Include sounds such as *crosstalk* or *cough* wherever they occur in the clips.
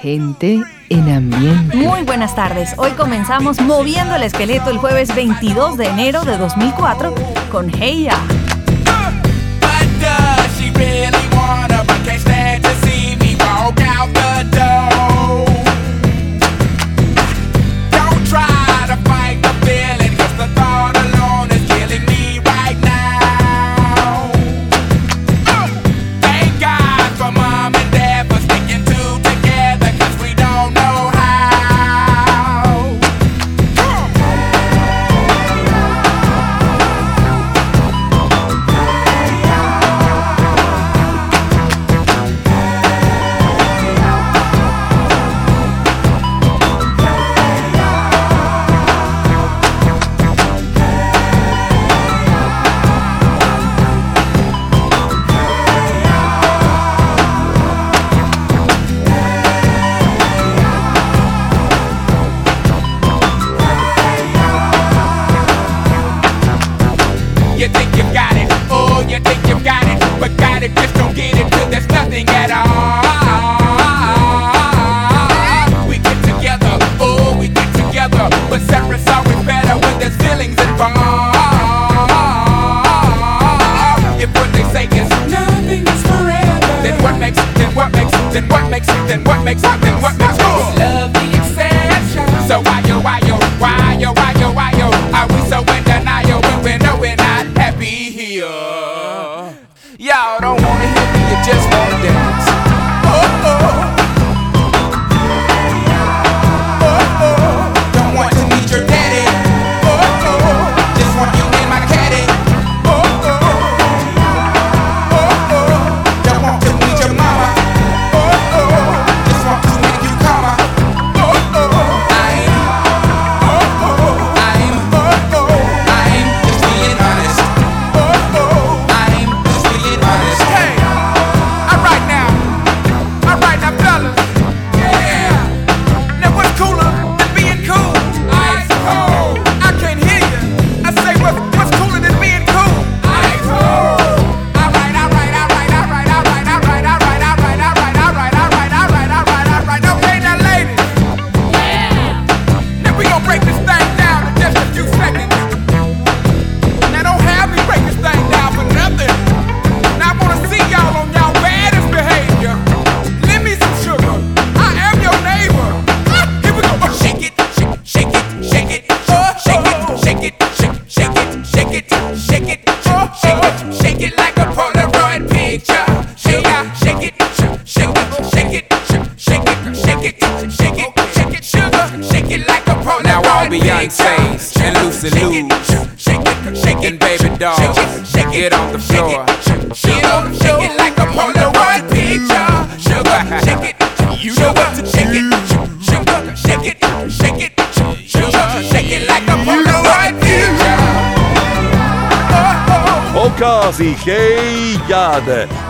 Gente en ambiente. Muy buenas tardes. Hoy comenzamos moviendo el esqueleto el jueves 22 de enero de 2004 con Heya.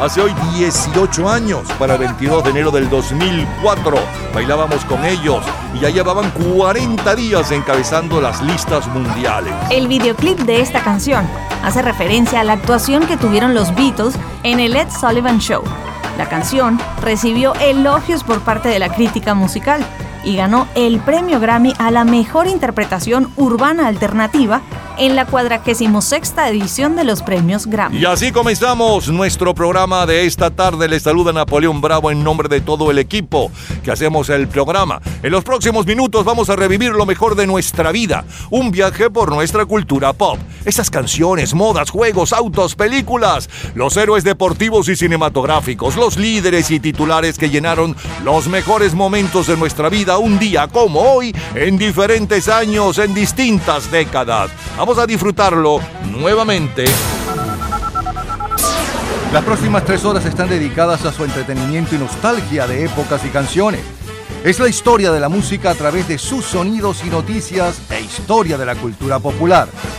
Hace hoy 18 años, para el 22 de enero del 2004, bailábamos con ellos y ya llevaban 40 días encabezando las listas mundiales. El videoclip de esta canción hace referencia a la actuación que tuvieron los Beatles en el Ed Sullivan Show. La canción recibió elogios por parte de la crítica musical y ganó el premio Grammy a la mejor interpretación urbana alternativa en la 46 edición de los premios Grammy. Y así comenzamos nuestro programa de esta tarde. Les saluda Napoleón Bravo en nombre de todo el equipo que hacemos el programa. En los próximos minutos vamos a revivir lo mejor de nuestra vida, un viaje por nuestra cultura pop. Esas canciones, modas, juegos, autos, películas, los héroes deportivos y cinematográficos, los líderes y titulares que llenaron los mejores momentos de nuestra vida un día como hoy, en diferentes años, en distintas décadas. Vamos a disfrutarlo nuevamente. Las próximas tres horas están dedicadas a su entretenimiento y nostalgia de épocas y canciones. Es la historia de la música a través de sus sonidos y noticias e historia de la cultura popular.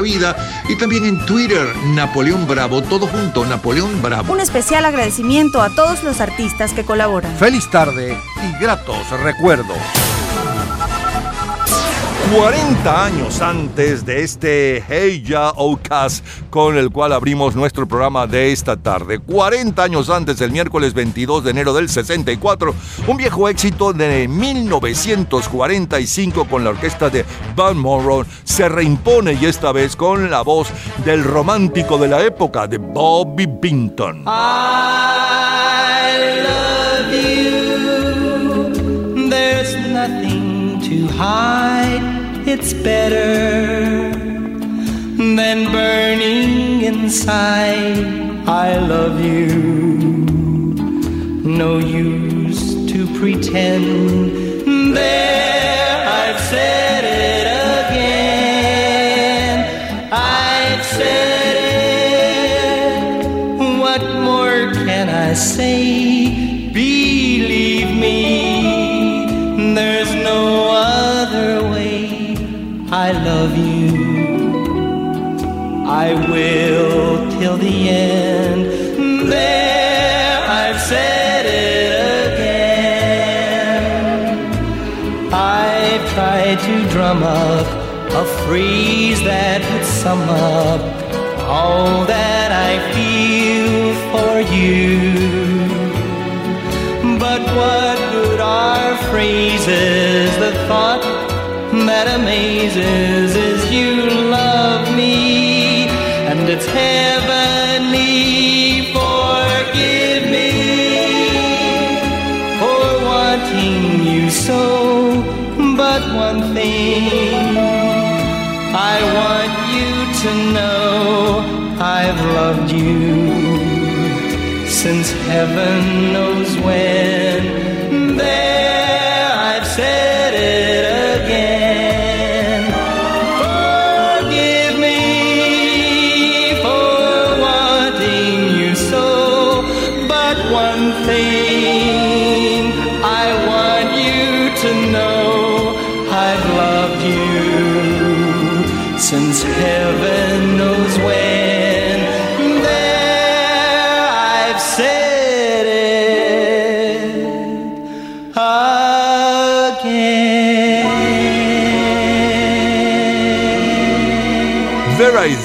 vida y también en Twitter, Napoleón Bravo, todo junto, Napoleón Bravo. Un especial agradecimiento a todos los artistas que colaboran. Feliz tarde y gratos recuerdos. 40 años antes de este Hey Ya Ocas con el cual abrimos nuestro programa de esta tarde. 40 años antes, el miércoles 22 de enero del 64, un viejo éxito de 1945 con la orquesta de Van Morrow se reimpone y esta vez con la voz del romántico de la época de Bobby Binton. I it's better than burning inside. I love you. No use to pretend. There, phrase that would sum up all that I feel for you. But what good are phrases? The thought that amazes is you heaven knows when.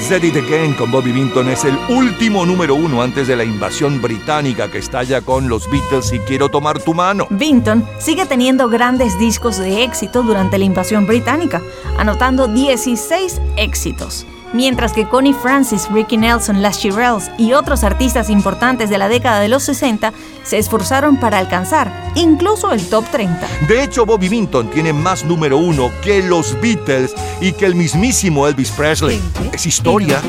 Said It Again con Bobby Binton es el último número uno antes de la invasión británica que estalla con los Beatles y quiero tomar tu mano. Binton sigue teniendo grandes discos de éxito durante la invasión británica, anotando 16 éxitos mientras que Connie Francis, Ricky Nelson, Las Shirelles y otros artistas importantes de la década de los 60 se esforzaron para alcanzar incluso el top 30. De hecho, Bobby Binton tiene más número uno que los Beatles y que el mismísimo Elvis Presley. Es historia.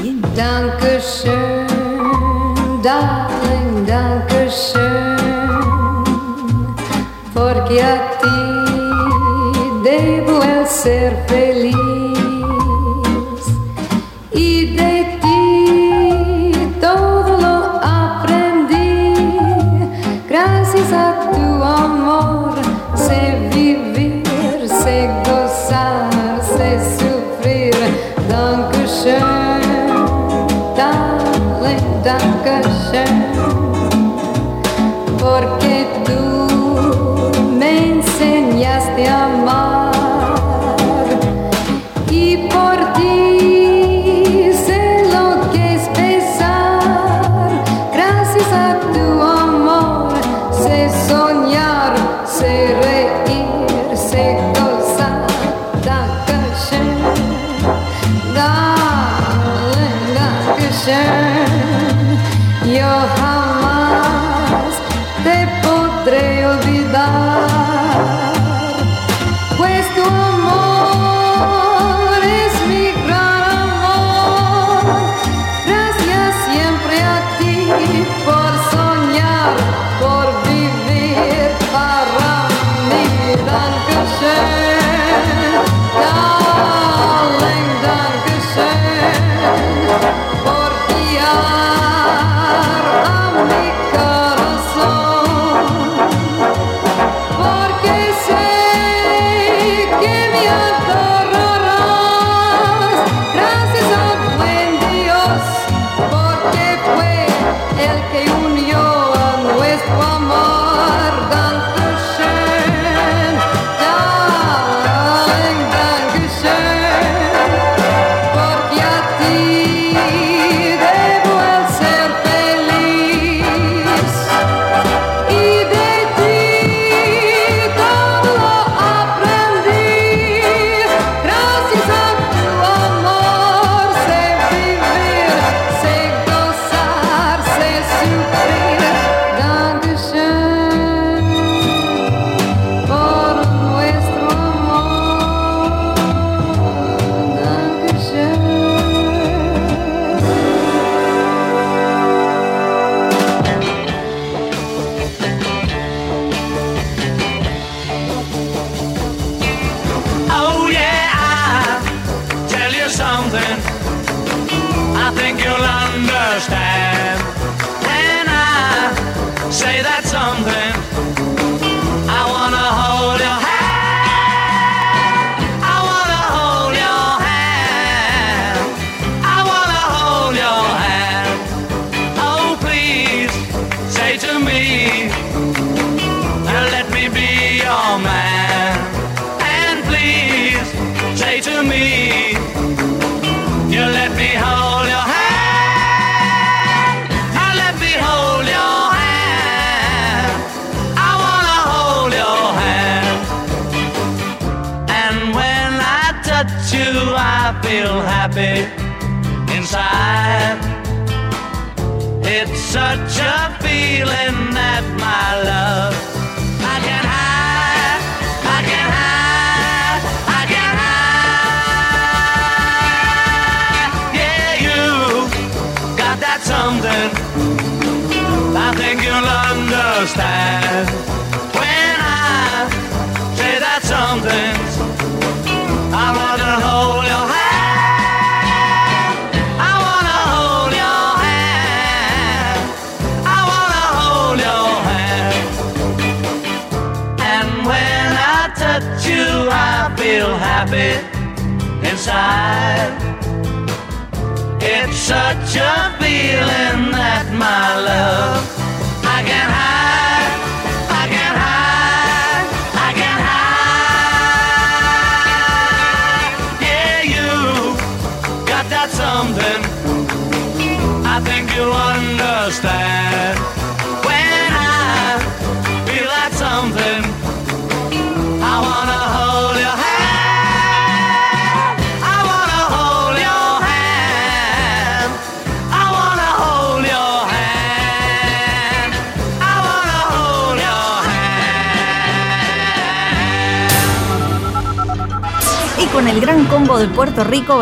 Porque a ti debo el ser feliz.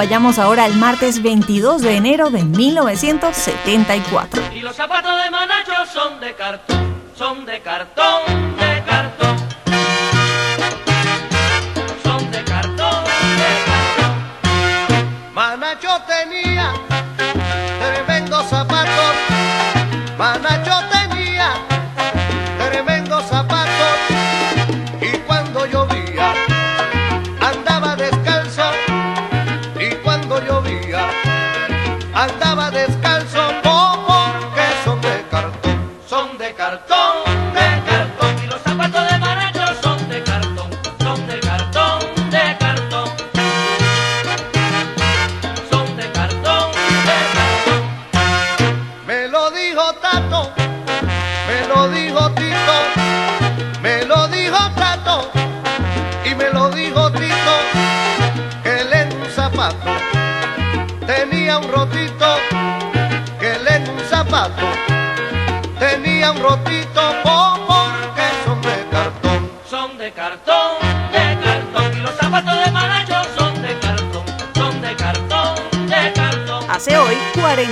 Vayamos ahora al martes 22 de enero de 1974. Y los zapatos de Manacho son de cartón, son de cartón.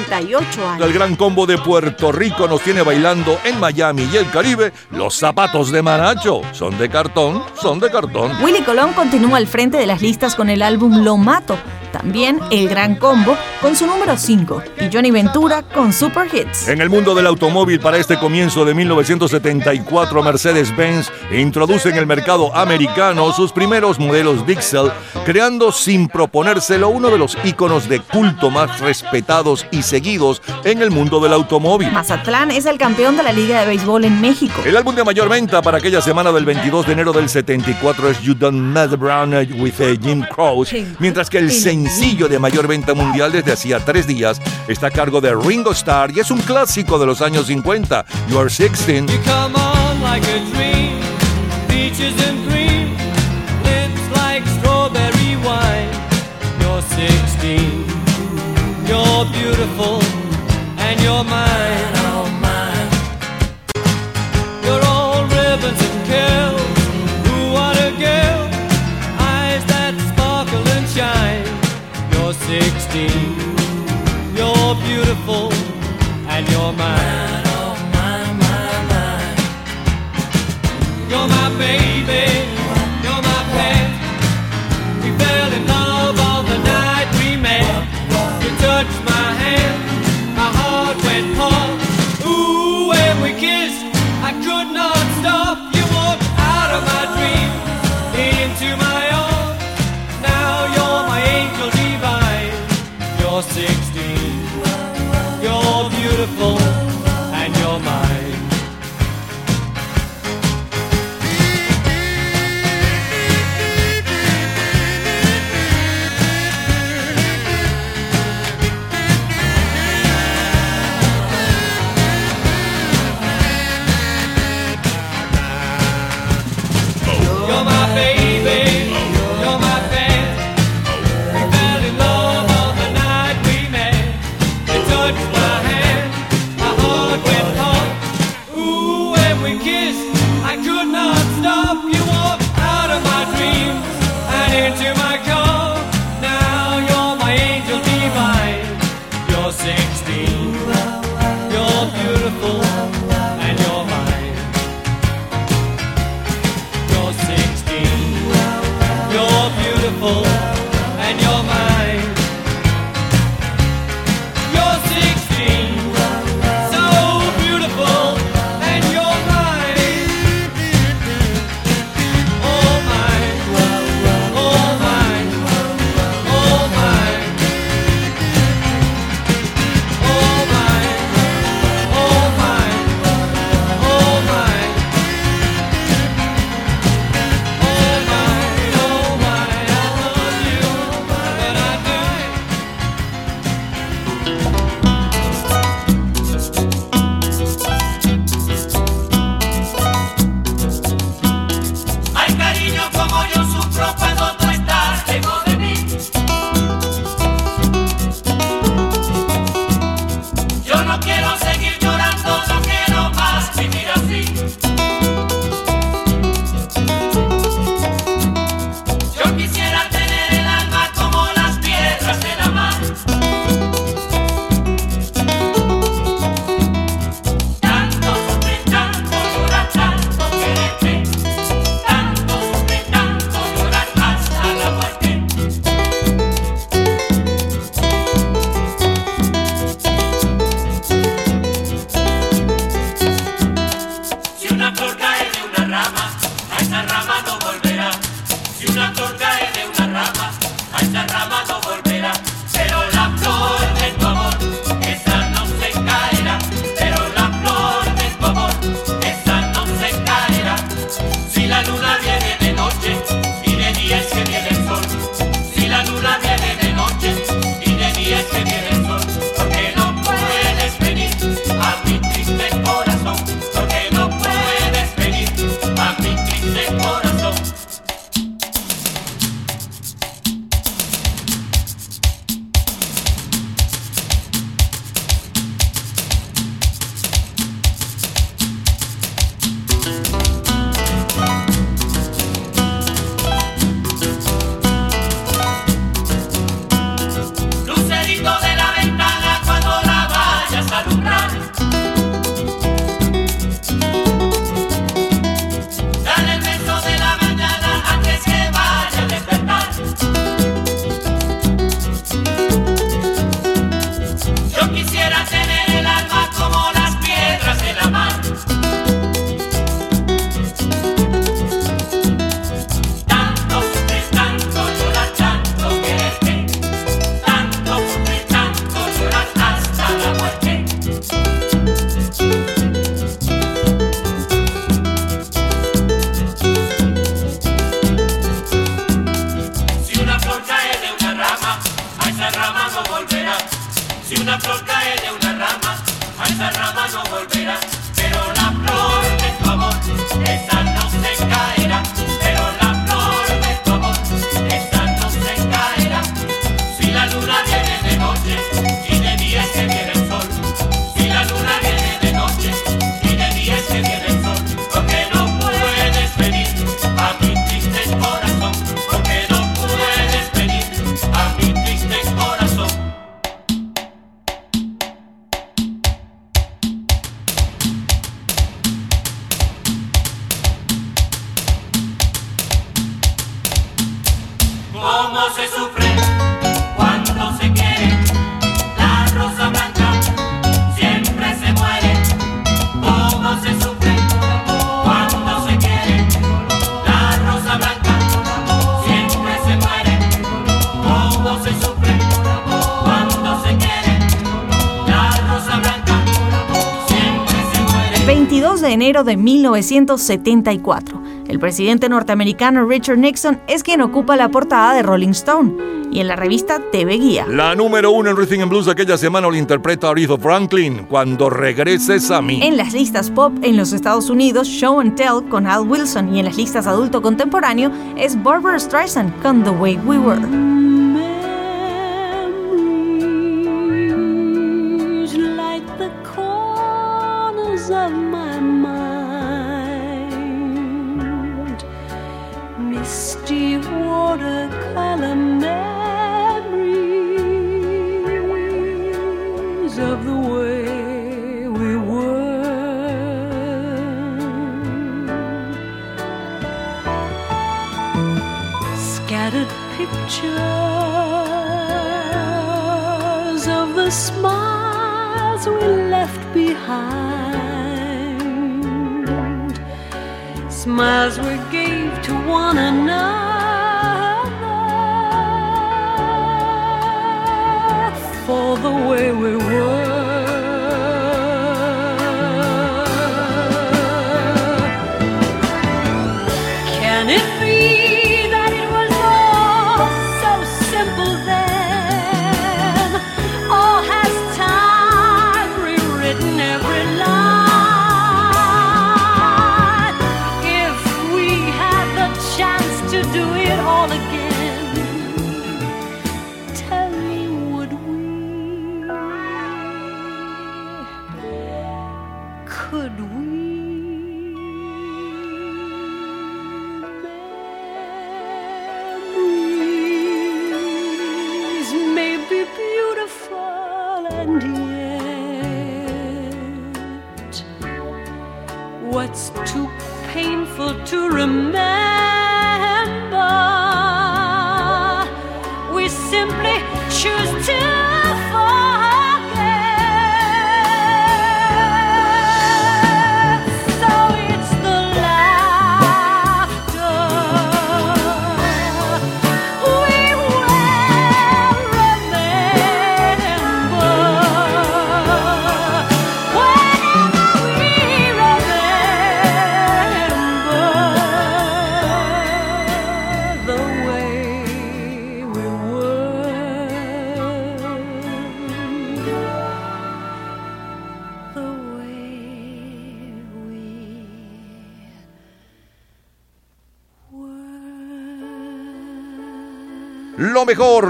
48 años. El gran combo de Puerto Rico nos tiene bailando en Miami y el Caribe. Los zapatos de Manacho son de cartón, son de cartón. Willy Colón continúa al frente de las listas con el álbum Lo Mato. También El Gran Combo con su número 5 y Johnny Ventura con Super Hits. En el mundo del automóvil para este comienzo de 1974, Mercedes-Benz introduce en el mercado americano sus primeros modelos Dixel, creando sin proponérselo uno de los íconos de culto más respetados y seguidos en el mundo del automóvil. Mazatlán es el campeón de la Liga de Béisbol en México. El álbum de mayor venta para aquella semana del 22 de enero del 74 es You Don't Mess Around with Jim Croce, Sí. mientras que el sencillo de mayor venta mundial desde hacía tres días está a cargo de Ringo Starr y es un clásico de los años 50, You Are 16. You come on like a dream, peaches and cream, lips like strawberry wine. You're 16, you're beautiful, mine. cómo se sufre cuando se quiere. La rosa blanca siempre se muere. Cómo se sufre cuando se quiere. La rosa blanca siempre se muere. Cómo se sufre cuando se quiere. La rosa blanca siempre se muere. 22 de enero de 1974. El presidente norteamericano Richard Nixon es quien ocupa la portada de Rolling Stone y en la revista TV Guía. La número uno en Rhythm and Blues aquella semana lo interpreta Aretha Franklin, Cuando regreses a mí. En las listas pop en los Estados Unidos, Show and Tell con Al Wilson y en las listas adulto contemporáneo es Barbara Streisand con The Way We Were.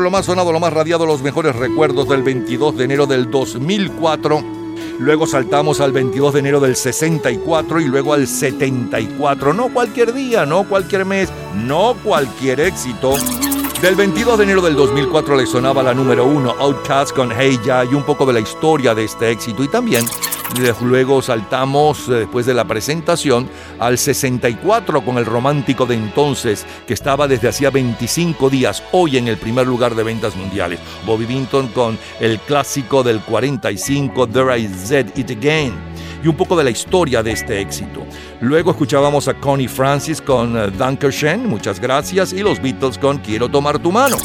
Lo más sonado, lo más radiado, los mejores recuerdos del 22 de enero del 2004. Luego saltamos al 22 de enero del 64 y luego al 74. No cualquier día, no cualquier mes, no cualquier éxito. Del 22 de enero del 2004 le sonaba la número 1, Outcast con Hey Ya y un poco de la historia de este éxito. Y también luego saltamos, eh, después de la presentación, al 64 con el romántico de entonces, que estaba desde hacía 25 días, hoy en el primer lugar de ventas mundiales. Bobby Vinton con el clásico del 45, There I Said It Again y un poco de la historia de este éxito. Luego escuchábamos a Connie Francis con eh, Dankeschön, muchas gracias, y los Beatles con Quiero tomar tu mano.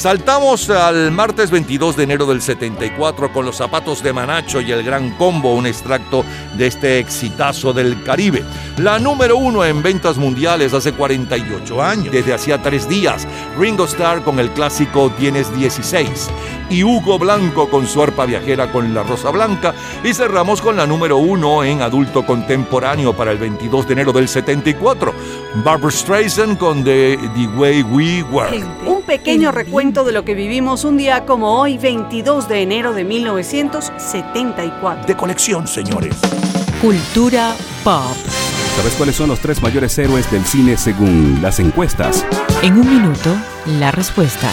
Saltamos al martes 22 de enero del 74 con los zapatos de Manacho y el Gran Combo, un extracto de este exitazo del Caribe. La número uno en ventas mundiales hace 48 años, desde hacía tres días. Ringo Starr con el clásico Tienes 16 y Hugo Blanco con su arpa viajera con la Rosa Blanca. Y cerramos con la número uno en adulto contemporáneo para el 22 de enero del 74. Barbara Streisand con The, The Way We Were. Un pequeño recuento de lo que vivimos un día como hoy, 22 de enero de 1974. De colección, señores. Cultura pop. ¿Sabes cuáles son los tres mayores héroes del cine según las encuestas? En un minuto, la respuesta.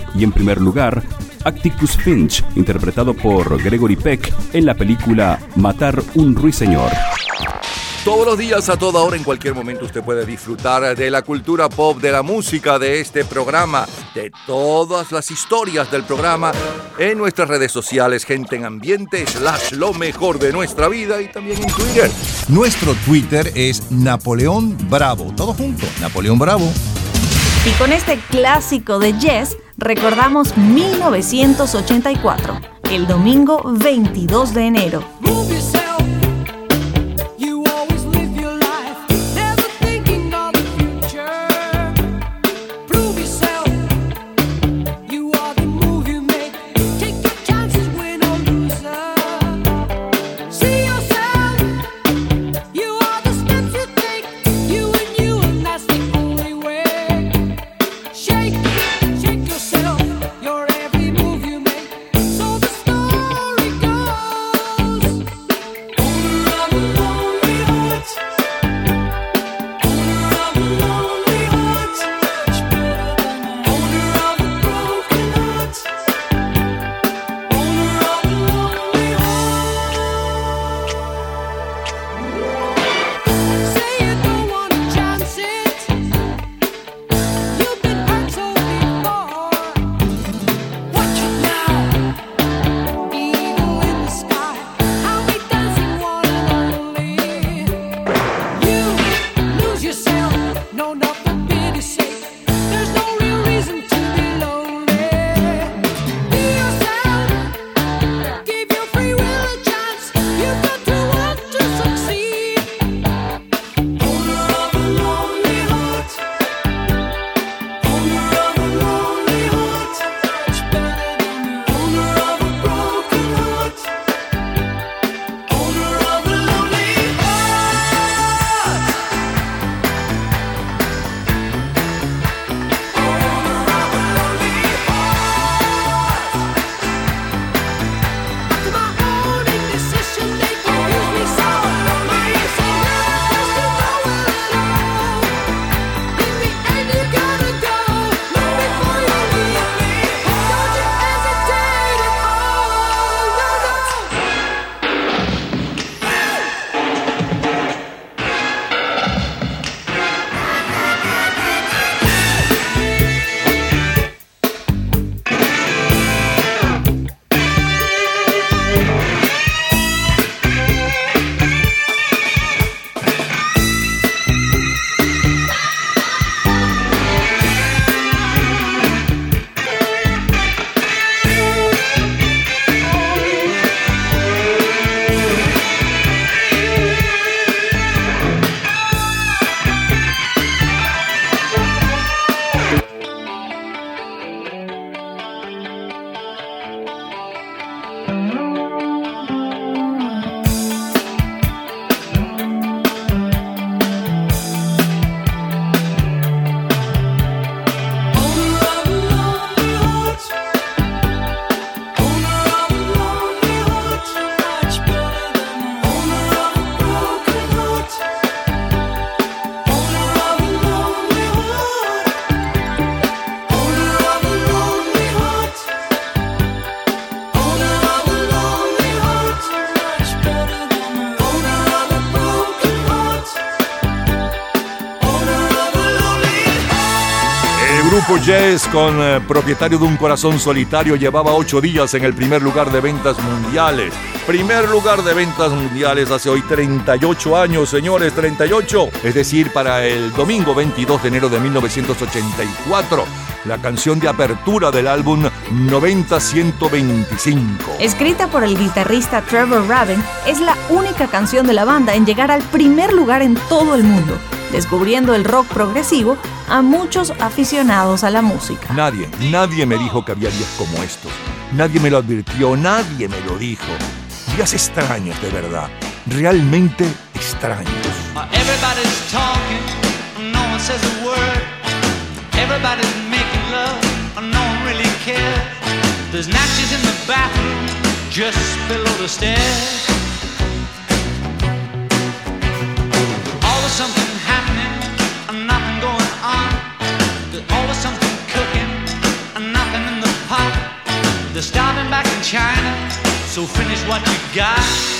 y en primer lugar Atticus Finch, interpretado por Gregory Peck en la película Matar un ruiseñor. Todos los días, a toda hora, en cualquier momento, usted puede disfrutar de la cultura pop, de la música, de este programa, de todas las historias del programa en nuestras redes sociales, gente en ambiente, slash lo mejor de nuestra vida y también en Twitter. Nuestro Twitter es Napoleón Bravo. Todo junto, Napoleón Bravo. Y con este clásico de Yes, recordamos 1984, el domingo 22 de enero. Yes, con eh, propietario de un corazón solitario, llevaba ocho días en el primer lugar de ventas mundiales. Primer lugar de ventas mundiales hace hoy 38 años, señores, 38. Es decir, para el domingo 22 de enero de 1984. La canción de apertura del álbum 90-125. Escrita por el guitarrista Trevor Rabin, es la única canción de la banda en llegar al primer lugar en todo el mundo descubriendo el rock progresivo a muchos aficionados a la música. Nadie, nadie me dijo que había días como estos. Nadie me lo advirtió, nadie me lo dijo. Días extraños, de verdad. Realmente extraños. Everybody's talking, no one says a word. Everybody's making love, no one really cares. There's natches in the bathroom, just below the stairs. China, so finish what you got.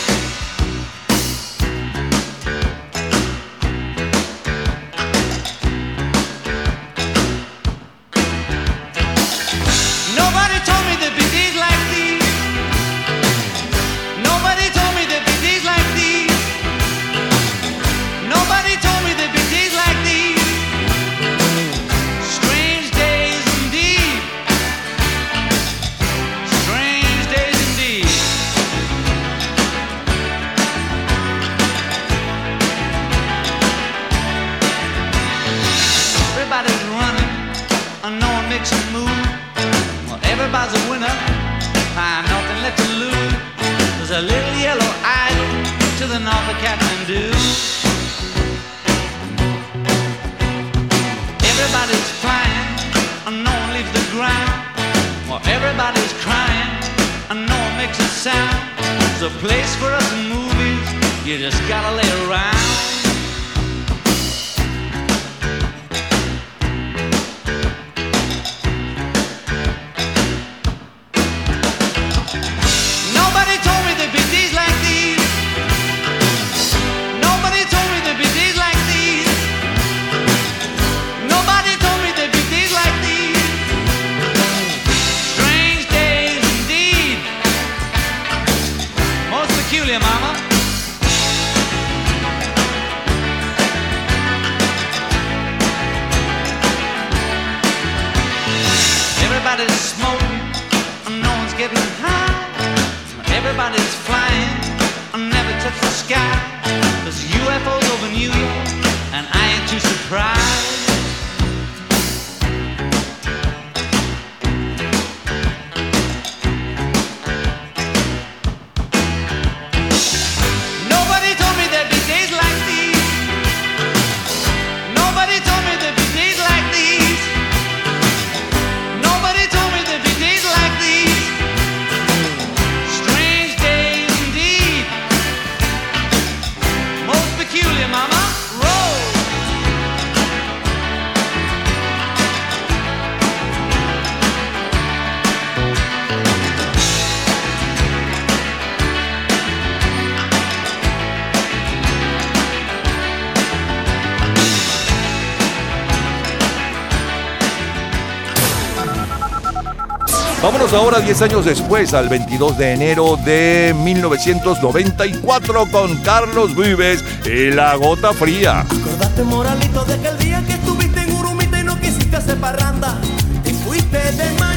Ahora 10 años después, al 22 de enero de 1994, con Carlos Vives y La Gota Fría. Acordate, moralito, de aquel día que estuviste en Urumita y no quisiste hacer parranda. Y fuiste de mañanita,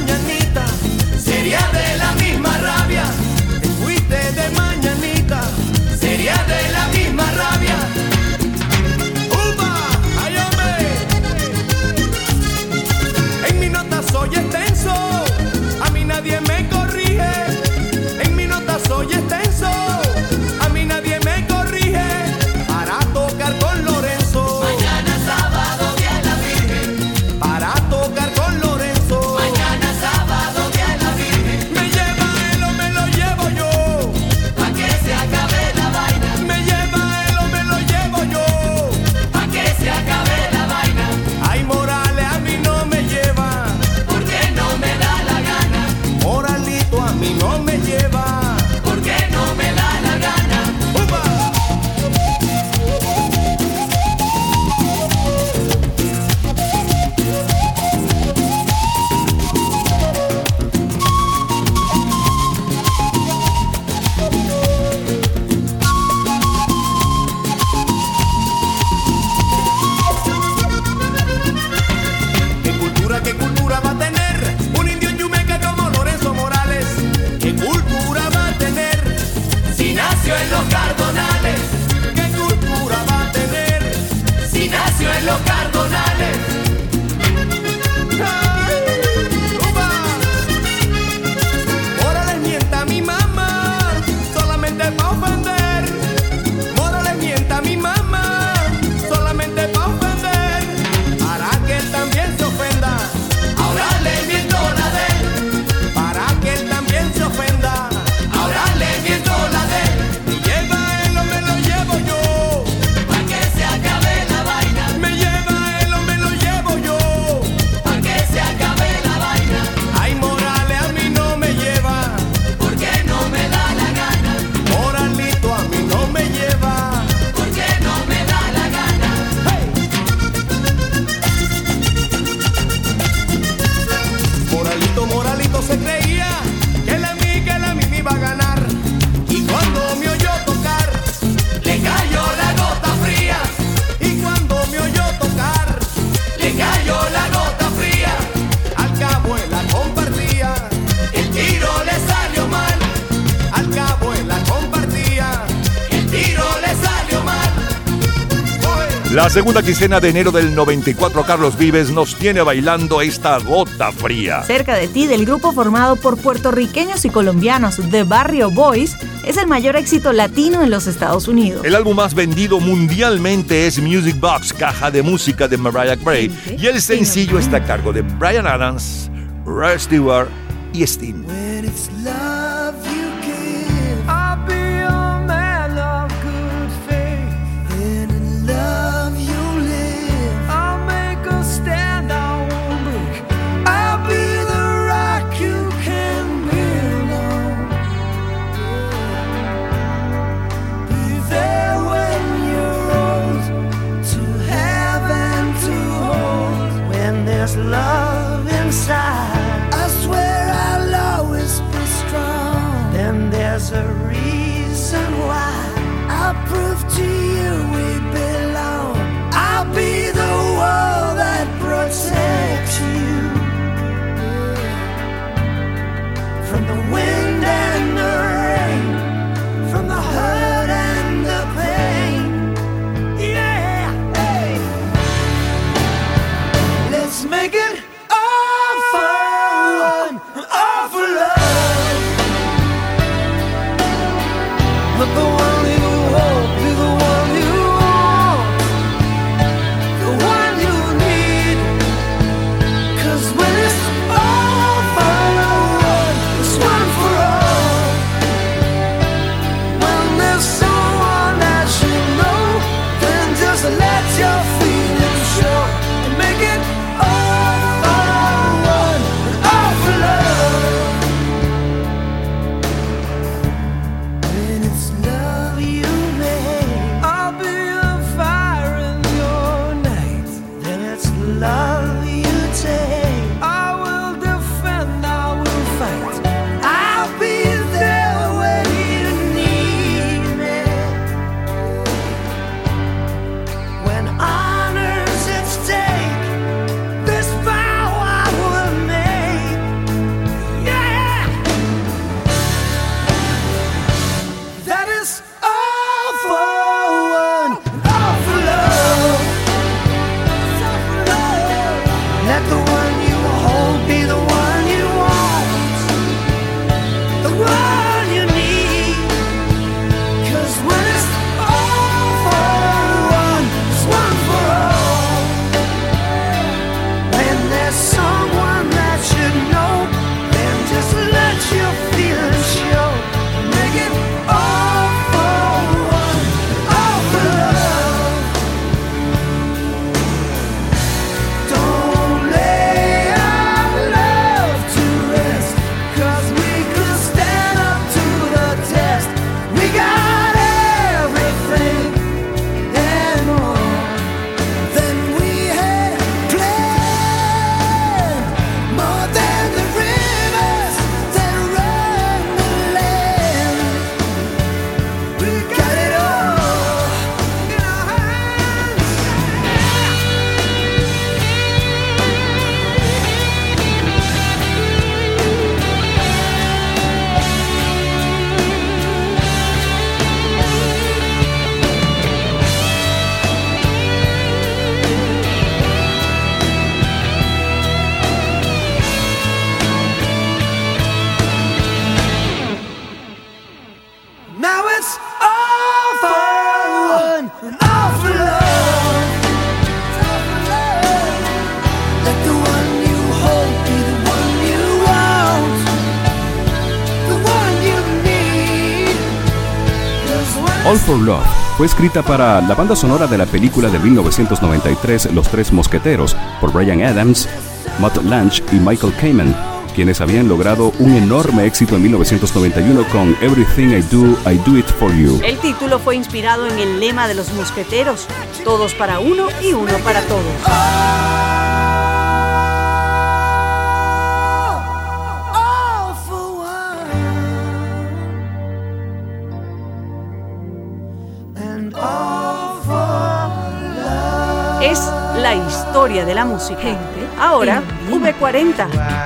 La segunda quincena de enero del 94, Carlos Vives nos tiene bailando esta gota fría. Cerca de ti, del grupo formado por puertorriqueños y colombianos The Barrio Boys, es el mayor éxito latino en los Estados Unidos. El álbum más vendido mundialmente es Music Box, caja de música de Mariah Carey. Y el sencillo está a cargo de Brian Adams, Ray Stewart y Sting. inside for Love fue escrita para la banda sonora de la película de 1993 Los Tres Mosqueteros por Brian Adams, Matt Lange y Michael Kamen, quienes habían logrado un enorme éxito en 1991 con Everything I Do, I Do It For You. El título fue inspirado en el lema de los mosqueteros, todos para uno y uno para todos. la historia de la música. Ahora. V40.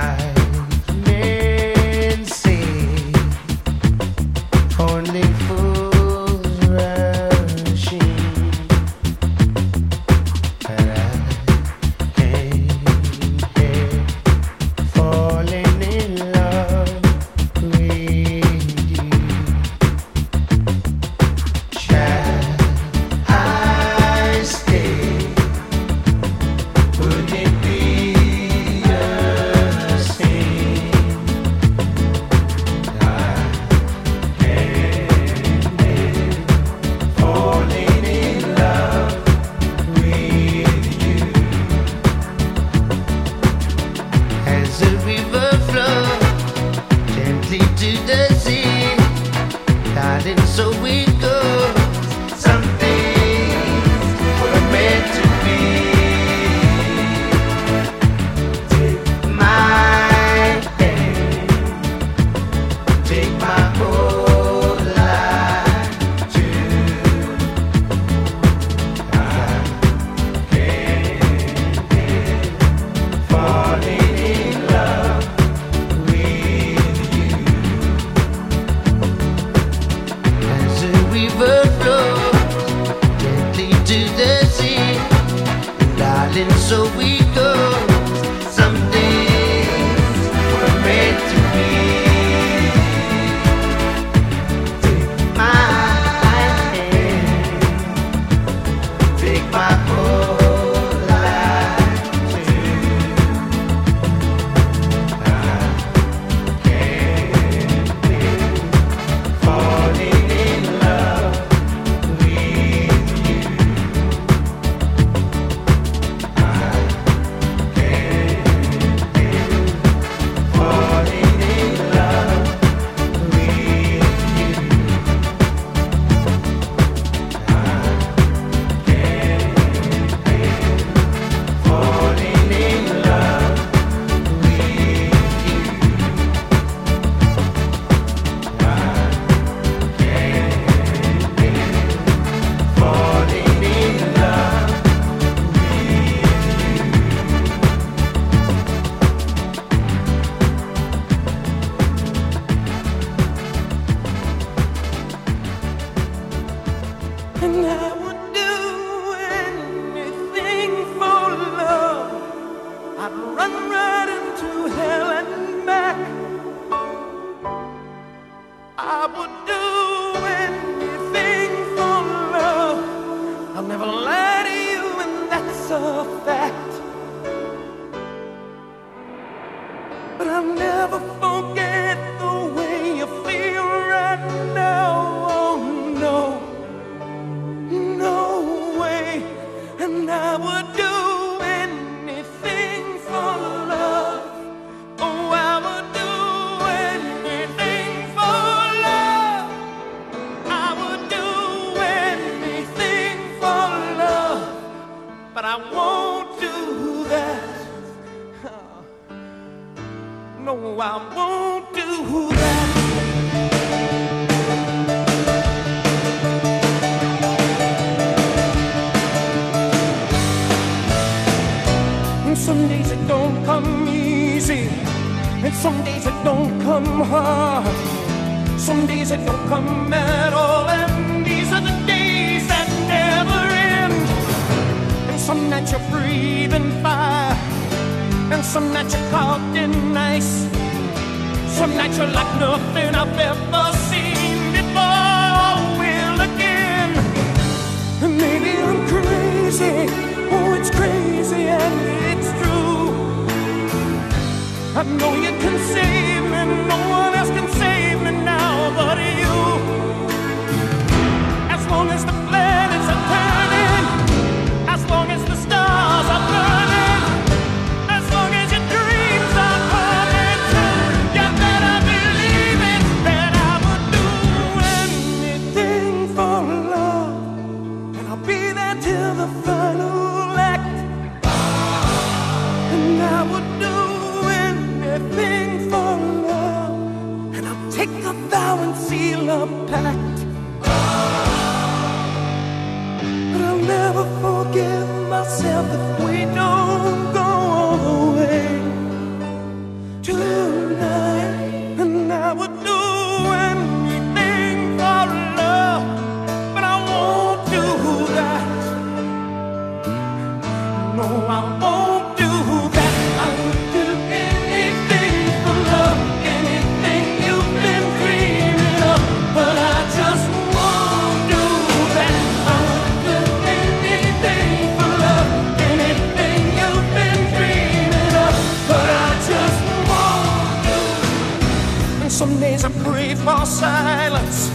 nights,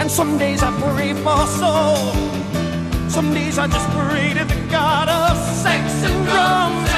and some days I pray for soul. Some days I just pray to the God of sex and drums.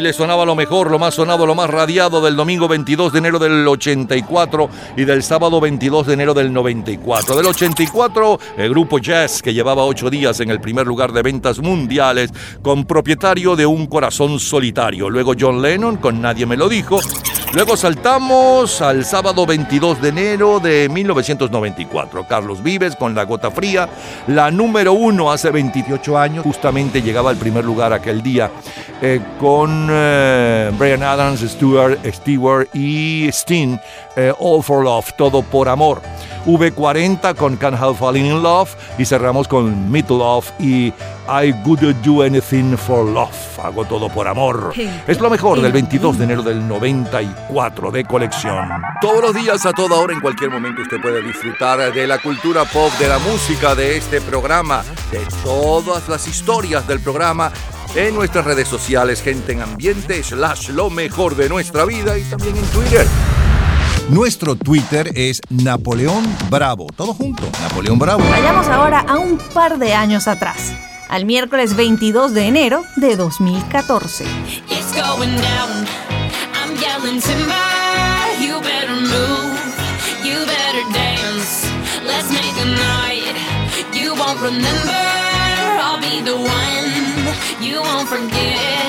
Ahí le sonaba lo mejor, lo más sonado, lo más radiado del domingo 22 de enero del 84 y del sábado 22 de enero del 94. Del 84, el grupo Jazz, que llevaba ocho días en el primer lugar de ventas mundiales, con propietario de un corazón solitario. Luego John Lennon con Nadie me lo dijo. Luego saltamos al sábado 22 de enero de 1994. Carlos Vives con La Gota Fría, la número uno hace 28 años, justamente llegaba al primer lugar aquel día eh, con eh, Brian Adams, Stewart, Stewart y Sting, eh, All for Love, Todo por Amor. V40 con Can't Help Falling in Love y cerramos con Meet Love y I Would Do Anything for Love. Hago todo por amor. Es lo mejor del 22 de enero del 94 de colección. Todos los días, a toda hora, en cualquier momento, usted puede disfrutar de la cultura pop, de la música, de este programa, de todas las historias del programa en nuestras redes sociales, gente en ambiente, slash lo mejor de nuestra vida y también en Twitter. Nuestro Twitter es Napoleón Bravo. Todo junto, Napoleón Bravo. Vayamos ahora a un par de años atrás, al miércoles 22 de enero de 2014. It's going down. I'm yelling timber. You better move. You better dance. Let's make a night. You won't remember. I'll be the one. You won't forget.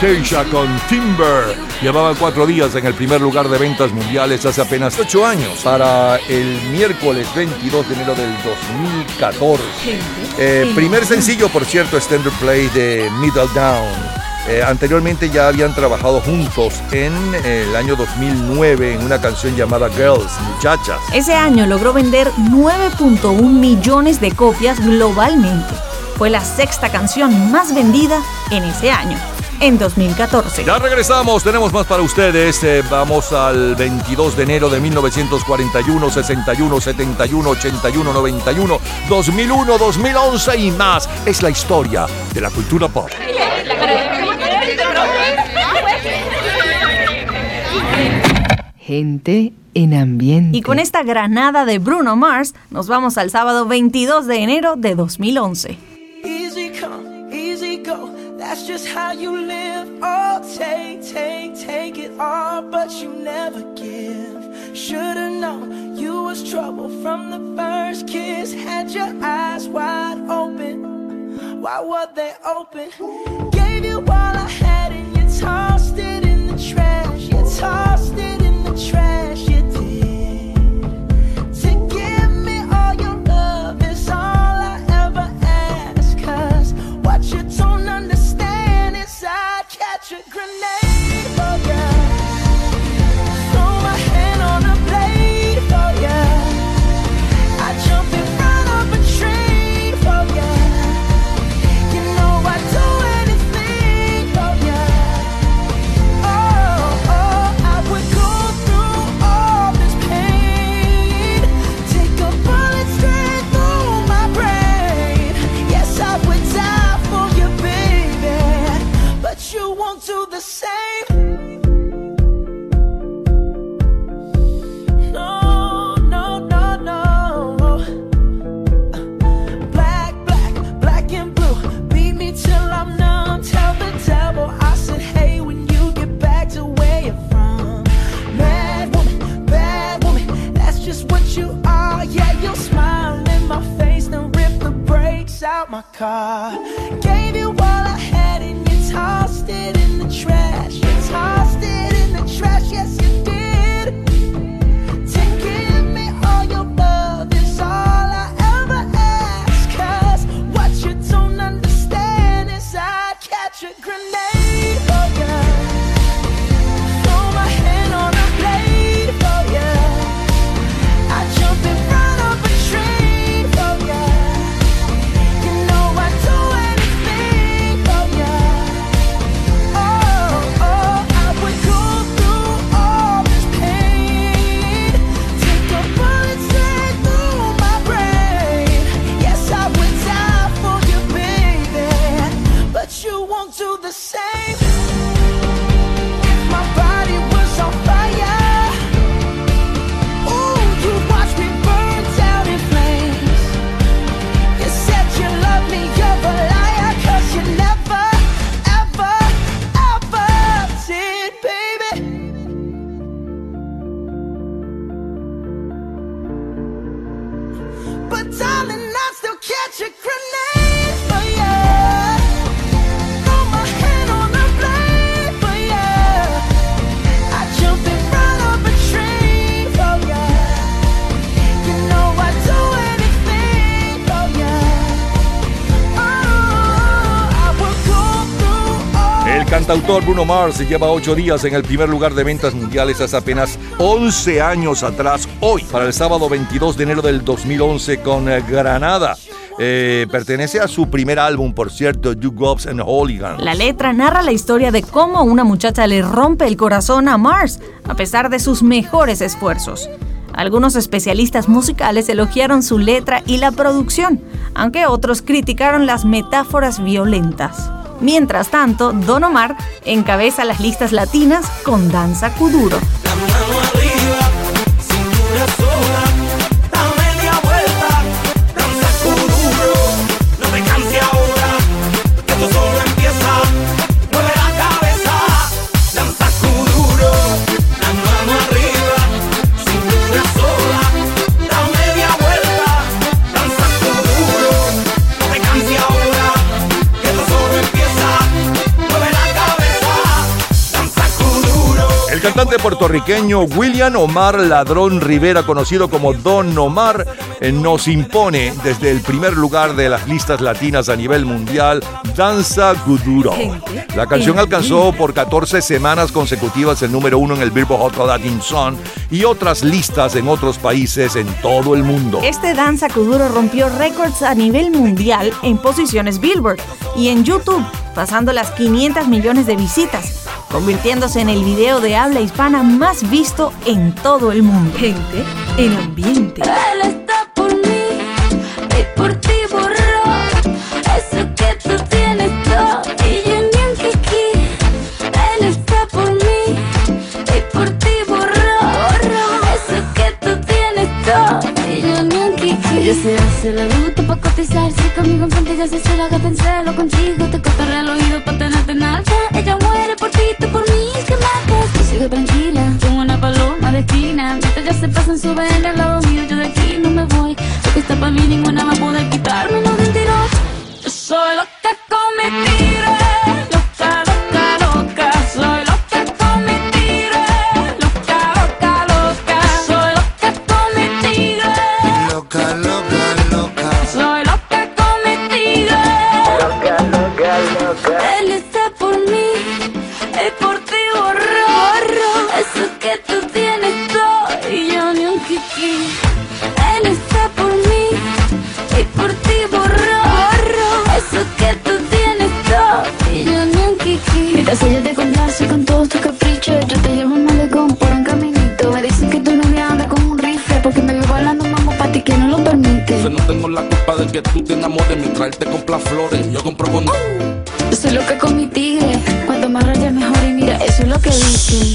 Keisha con Timber. Llevaban cuatro días en el primer lugar de ventas mundiales hace apenas ocho años. Para el miércoles 22 de enero del 2014. Eh, primer sencillo, por cierto, Standard Play de Middle Down. Eh, anteriormente ya habían trabajado juntos en eh, el año 2009 en una canción llamada Girls, Muchachas. Ese año logró vender 9.1 millones de copias globalmente. Fue la sexta canción más vendida en ese año. En 2014. Ya regresamos, tenemos más para ustedes. Eh, vamos al 22 de enero de 1941, 61, 71, 81, 91, 2001, 2011 y más. Es la historia de la cultura pop. Gente en ambiente. Y con esta granada de Bruno Mars, nos vamos al sábado 22 de enero de 2011. How you live. Oh, take, take, take it all, but you never give. Should've known you was trouble from the first kiss. Had your eyes wide open. Why were they open? Gave you all I had and you tossed it in the trash. You tossed it electric grenade. Out my car. Gave you all I had and you tossed it in the trash. You tossed it in the trash, yes, you Cantautor Bruno Mars lleva ocho días en el primer lugar de ventas mundiales hace apenas 11 años atrás, hoy, para el sábado 22 de enero del 2011 con eh, Granada. Eh, pertenece a su primer álbum, por cierto, You Gobs and Hooligans. La letra narra la historia de cómo una muchacha le rompe el corazón a Mars, a pesar de sus mejores esfuerzos. Algunos especialistas musicales elogiaron su letra y la producción, aunque otros criticaron las metáforas violentas. Mientras tanto, Don Omar encabeza las listas latinas con Danza Kuduro. Puertorriqueño William Omar Ladrón Rivera, conocido como Don Omar, nos impone desde el primer lugar de las listas latinas a nivel mundial Danza Guduro. La canción alcanzó por 14 semanas consecutivas el número uno en el Billboard Hot Latin Song y otras listas en otros países en todo el mundo. Este danza kuduro rompió récords a nivel mundial en posiciones Billboard y en YouTube, pasando las 500 millones de visitas, convirtiéndose en el video de habla hispana más visto en todo el mundo. Gente en ambiente. Por Ella se hace la bruta pa' cotizarse conmigo enfrente ella se suele gata en celo contigo te cotorrea al oído pa' tenerte en. Ella muere por ti, tú por mí, que matas. Tú sigue tranquila, como una paloma de esquina. Mientras ya se pasan su ven al lado mío, yo de aquí no me voy. Porque está pa' mí, ninguna va a poder quitarme los mentirosos. Yo soy loca con mi te enamores Mi traerte compra flores Yo compro con... Yo soy loca con mi tigre. Cuanto más rayas mejor y mira, eso es lo que dicen.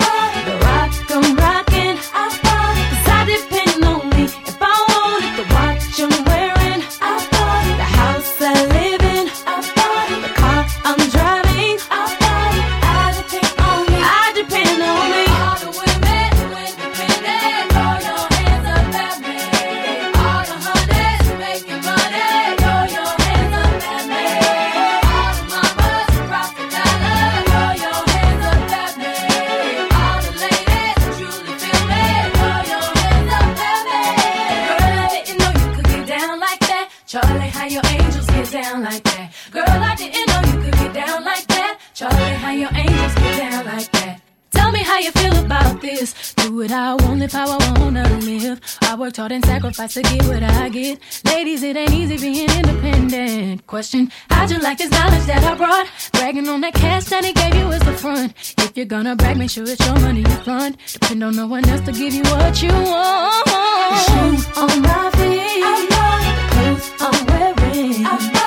I how I wanna live. I worked hard and sacrificed to get what I get. Ladies, it ain't easy being independent. Question, how'd you like this knowledge that I brought? Bragging on that cash that he gave you is the front. If you're gonna brag, make sure it's your money you front. Depend on no one else to give you what you want. Shoes on my feet. I the clothes I'm wearing. I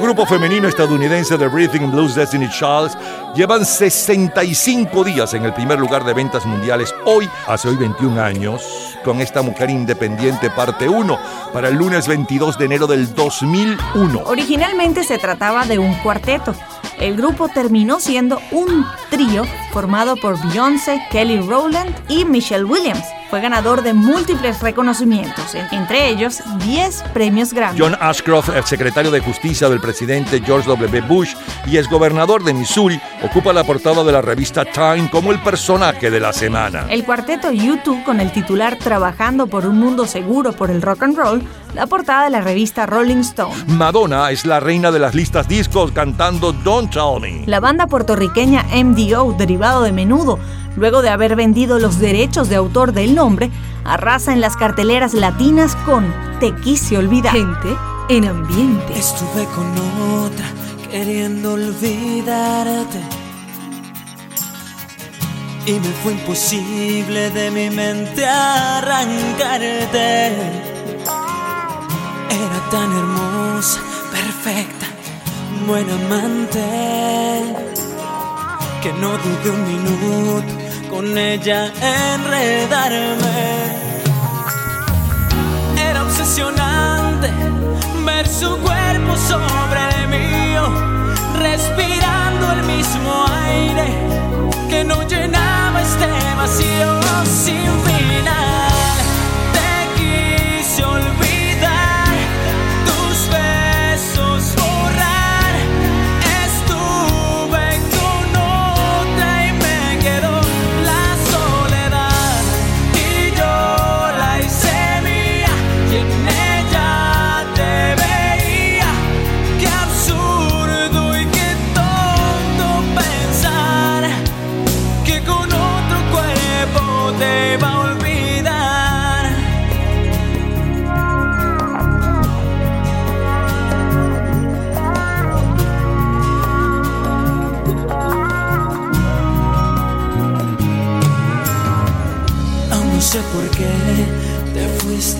El grupo femenino estadounidense The Breathing Blues Destiny Childs llevan 65 días en el primer lugar de ventas mundiales hoy, hace hoy 21 años, con esta mujer independiente parte 1 para el lunes 22 de enero del 2001. Originalmente se trataba de un cuarteto. El grupo terminó siendo un trío formado por Beyoncé, Kelly Rowland y Michelle Williams. Fue ganador de múltiples reconocimientos, en- entre ellos 10 premios Grammy. John Ashcroft, el secretario de Justicia del presidente George W. Bush y exgobernador de Missouri, ocupa la portada de la revista Time como el personaje de la semana. El cuarteto U2 con el titular Trabajando por un mundo seguro por el rock and roll, la portada de la revista Rolling Stone. Madonna es la reina de las listas discos cantando Don't Tell Me. La banda puertorriqueña MDO, derivado de menudo, luego de haber vendido los derechos de autor del nombre, arrasa en las carteleras latinas con Te quise olvidar. Gente en ambiente. Estuve con otra queriendo olvidarte. Y me fue imposible de mi mente arrancarte. Era tan hermosa, perfecta, buena amante. Que no dudé un minuto con ella enredarme. Era obsesionante ver su cuerpo sobre el mío, respirando el mismo aire que no llenaba este vacío sin final. Te quise olvidar,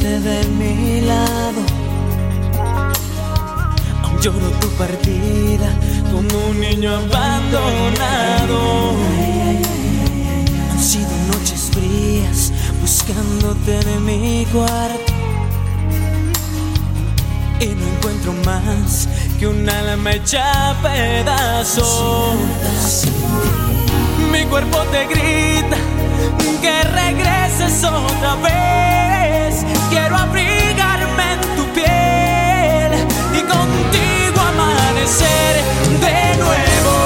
fuiste de mi lado. Aún lloro tu partida como un niño abandonado. Han sido noches frías buscándote en mi cuarto. Y no encuentro más que un alma hecha pedazos. Mi cuerpo te grita que regreses otra vez. Quiero abrigarme en tu piel y contigo amanecer de nuevo.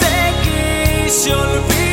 Te quise olvidar,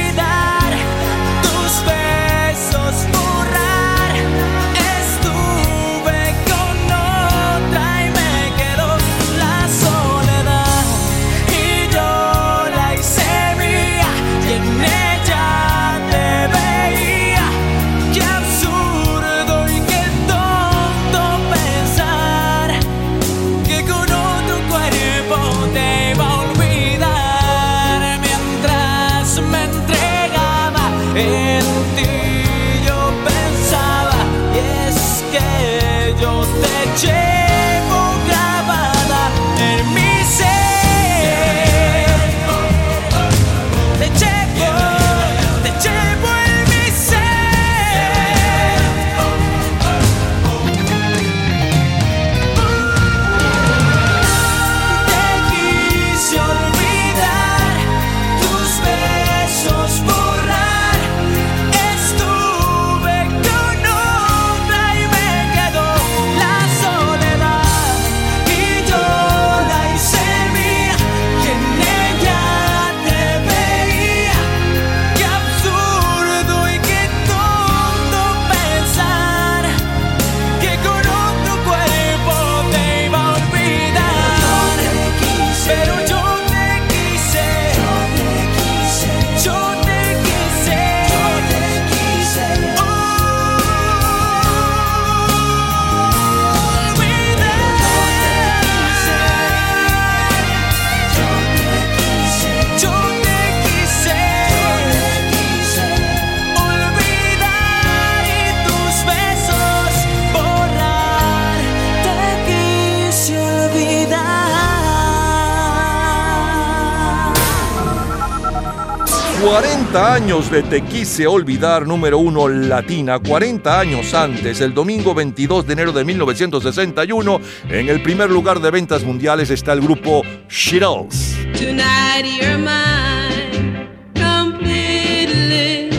40 años de Te quise olvidar, número uno latina, 40 años antes, el domingo 22 de enero de 1961, en el primer lugar de ventas mundiales está el grupo Shittles. Tonight you're mine completely.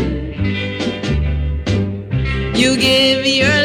You give your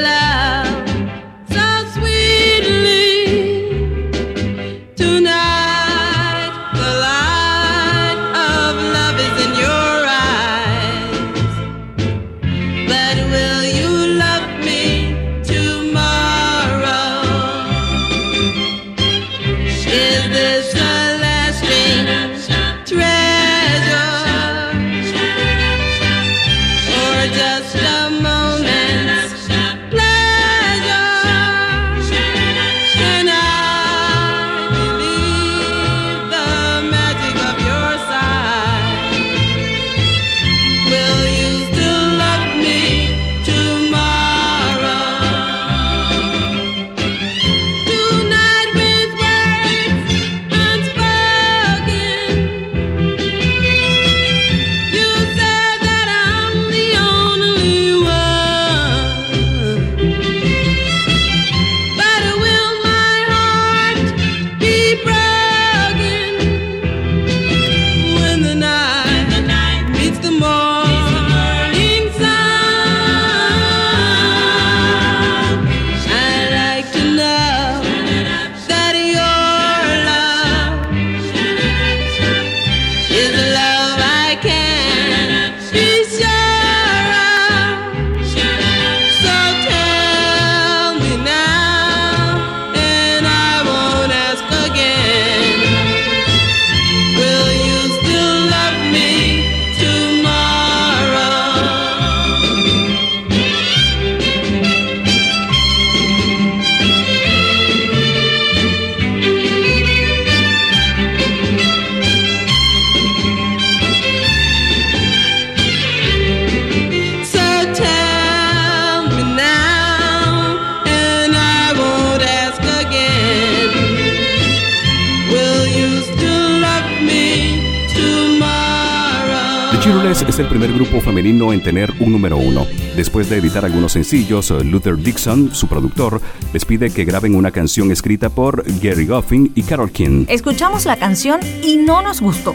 en tener un número uno. Después de editar algunos sencillos, Luther Dixon, su productor, les pide que graben una canción escrita por Gary Goffin y Carol King. Escuchamos la canción y no nos gustó.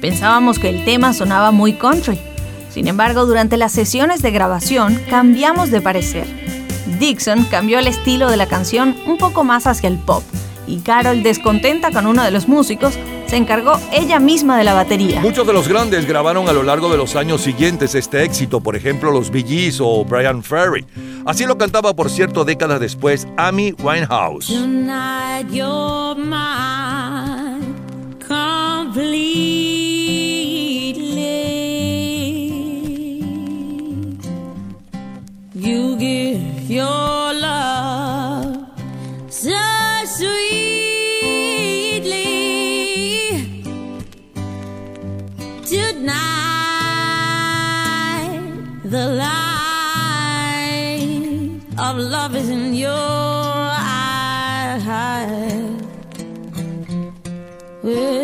Pensábamos que el tema sonaba muy country. Sin embargo, durante las sesiones de grabación cambiamos de parecer. Dixon cambió el estilo de la canción un poco más hacia el pop y Carol, descontenta con uno de los músicos, se encargó ella misma de la batería. Muchos de los grandes grabaron a lo largo de los años siguientes este éxito, por ejemplo los Bee Gees o Brian Ferry. Así lo cantaba, por cierto, décadas después Amy Winehouse. Tonight love is in your eyes. Will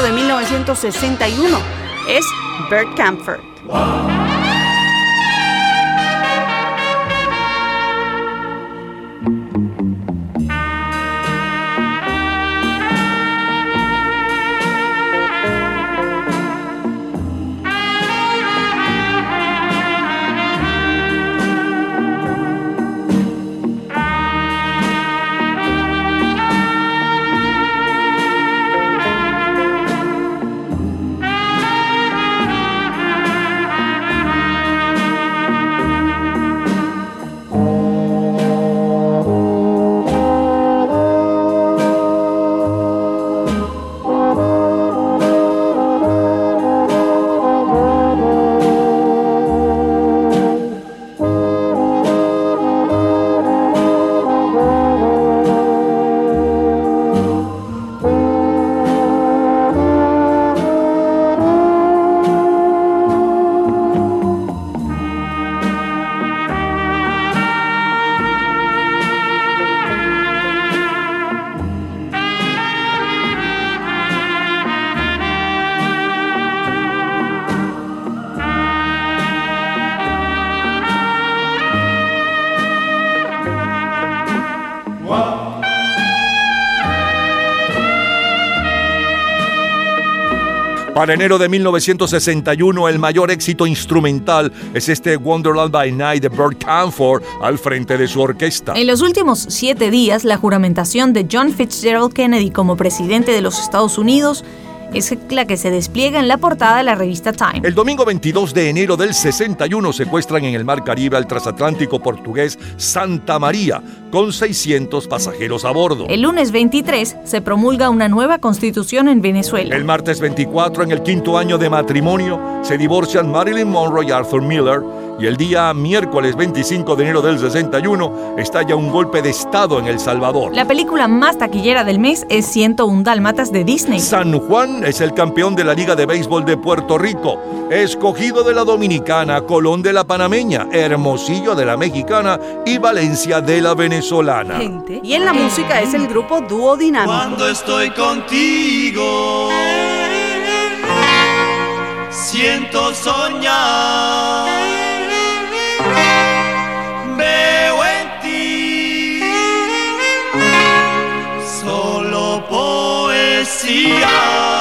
de 1961 es Bert Camford. Para enero de 1961, el mayor éxito instrumental es este Wonderland by Night de Bert Camford al frente de su orquesta. En los últimos siete días, la juramentación de John Fitzgerald Kennedy como presidente de los Estados Unidos es la que se despliega en la portada de la revista Time. El domingo 22 de enero del 61 secuestran en el Mar Caribe al transatlántico portugués Santa María con 600 pasajeros a bordo. El lunes 23 se promulga una nueva constitución en Venezuela. El martes 24, en el quinto año de matrimonio, se divorcian Marilyn Monroe y Arthur Miller. Y el día miércoles 25 de enero del 61 estalla un golpe de Estado en El Salvador. La película más taquillera del mes es 101 Dálmatas de Disney. San Juan es el campeón de la Liga de Béisbol de Puerto Rico, escogido de la Dominicana, Colón de la Panameña, Hermosillo de la Mexicana y Valencia de la Venezolana. Y en la música es el grupo Dúo Dinámico. Cuando estoy contigo, siento soñar. Solo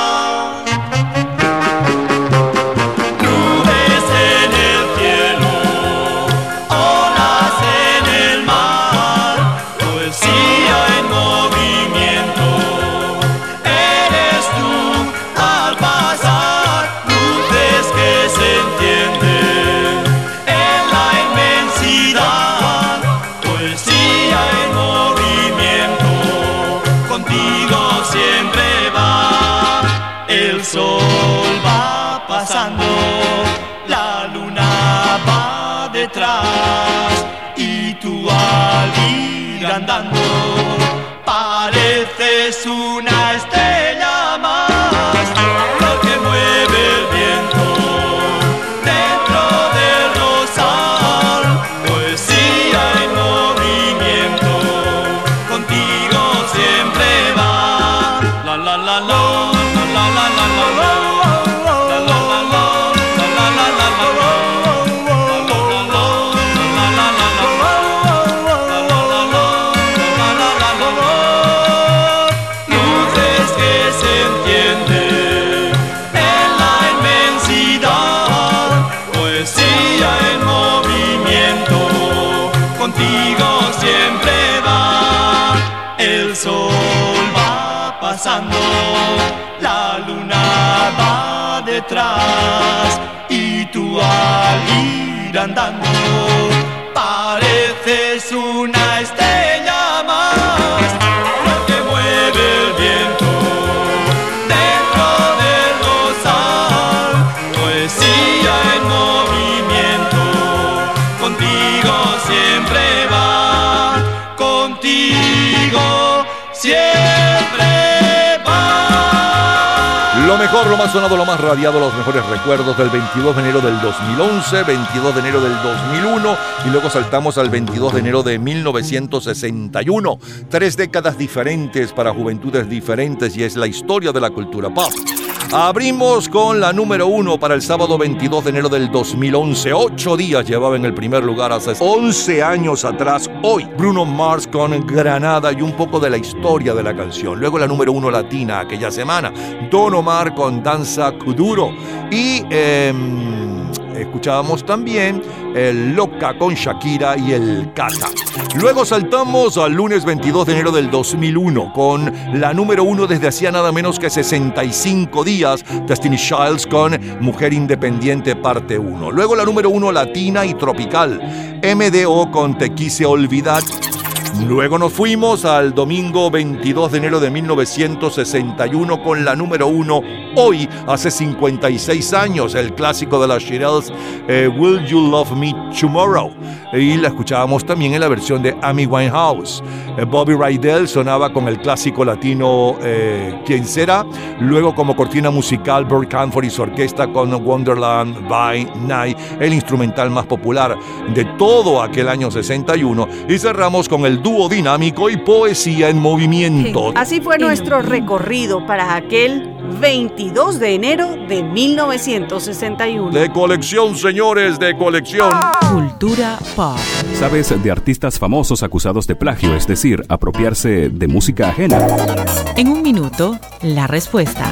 um mejor, lo más sonado, lo más radiado, los mejores recuerdos del 22 de enero del 2011, 22 de enero del 2001 y luego saltamos al 22 de enero de 1961. Tres décadas diferentes para juventudes diferentes y es la historia de la cultura pop. Abrimos con la número uno para el sábado 22 de enero del 2011. Ocho días llevaba en el primer lugar hace 11 años atrás. Hoy, Bruno Mars con Granada y un poco de la historia de la canción. Luego la número uno latina aquella semana. Don Omar con Danza Kuduro. Y em, escuchábamos también el Loca con Shakira y el Cata. Luego saltamos al lunes 22 de enero del 2001 con la número uno desde hacía nada menos que 65 días, Destiny Childs con Mujer Independiente parte 1. Luego la número uno latina y tropical, MDO con Te Quise Olvidar. Luego nos fuimos al domingo 22 de enero de 1961 con la número uno, hoy hace 56 años, el clásico de las Shirelles, eh, Will You Love Me Tomorrow. Y la escuchábamos también en la versión de Amy Winehouse. Eh, Bobby Rydell sonaba con el clásico latino eh, ¿Quién será? Luego como cortina musical, Burt Canford y su orquesta con Wonderland by Night, el instrumental más popular de todo aquel año 61. Y cerramos con el dúo dinámico y poesía en movimiento. Así fue nuestro recorrido para aquel 22 de enero de 1961. De colección, señores, de colección. Cultura pop. ¿Sabes de artistas famosos acusados de plagio, es decir, apropiarse de música ajena? En un minuto, la respuesta.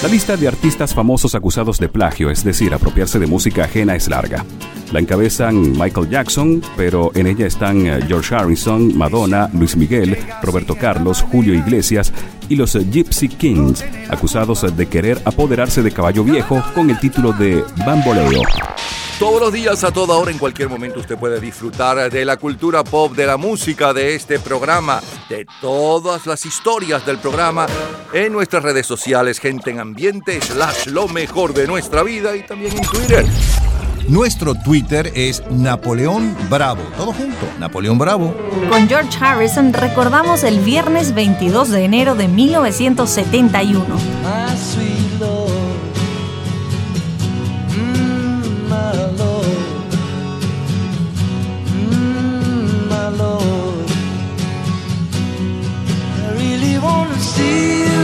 La lista de artistas famosos acusados de plagio, es decir, apropiarse de música ajena, es larga. La encabezan Michael Jackson, pero en ella están eh, George Harrison, Madonna, Luis Miguel, Roberto Carlos, Julio Iglesias y los eh, Gypsy Kings, acusados de querer apoderarse de Caballo Viejo con el título de Bamboleo. Todos los días, a toda hora, en cualquier momento, usted puede disfrutar de la cultura pop, de la música, de este programa, de todas las historias del programa en nuestras redes sociales, gente en ambiente, slash lo mejor de nuestra vida y también en Twitter. Nuestro Twitter es Napoleón Bravo. Todo junto, Napoleón Bravo. Con George Harrison recordamos el viernes 22 de enero de 1971. dia.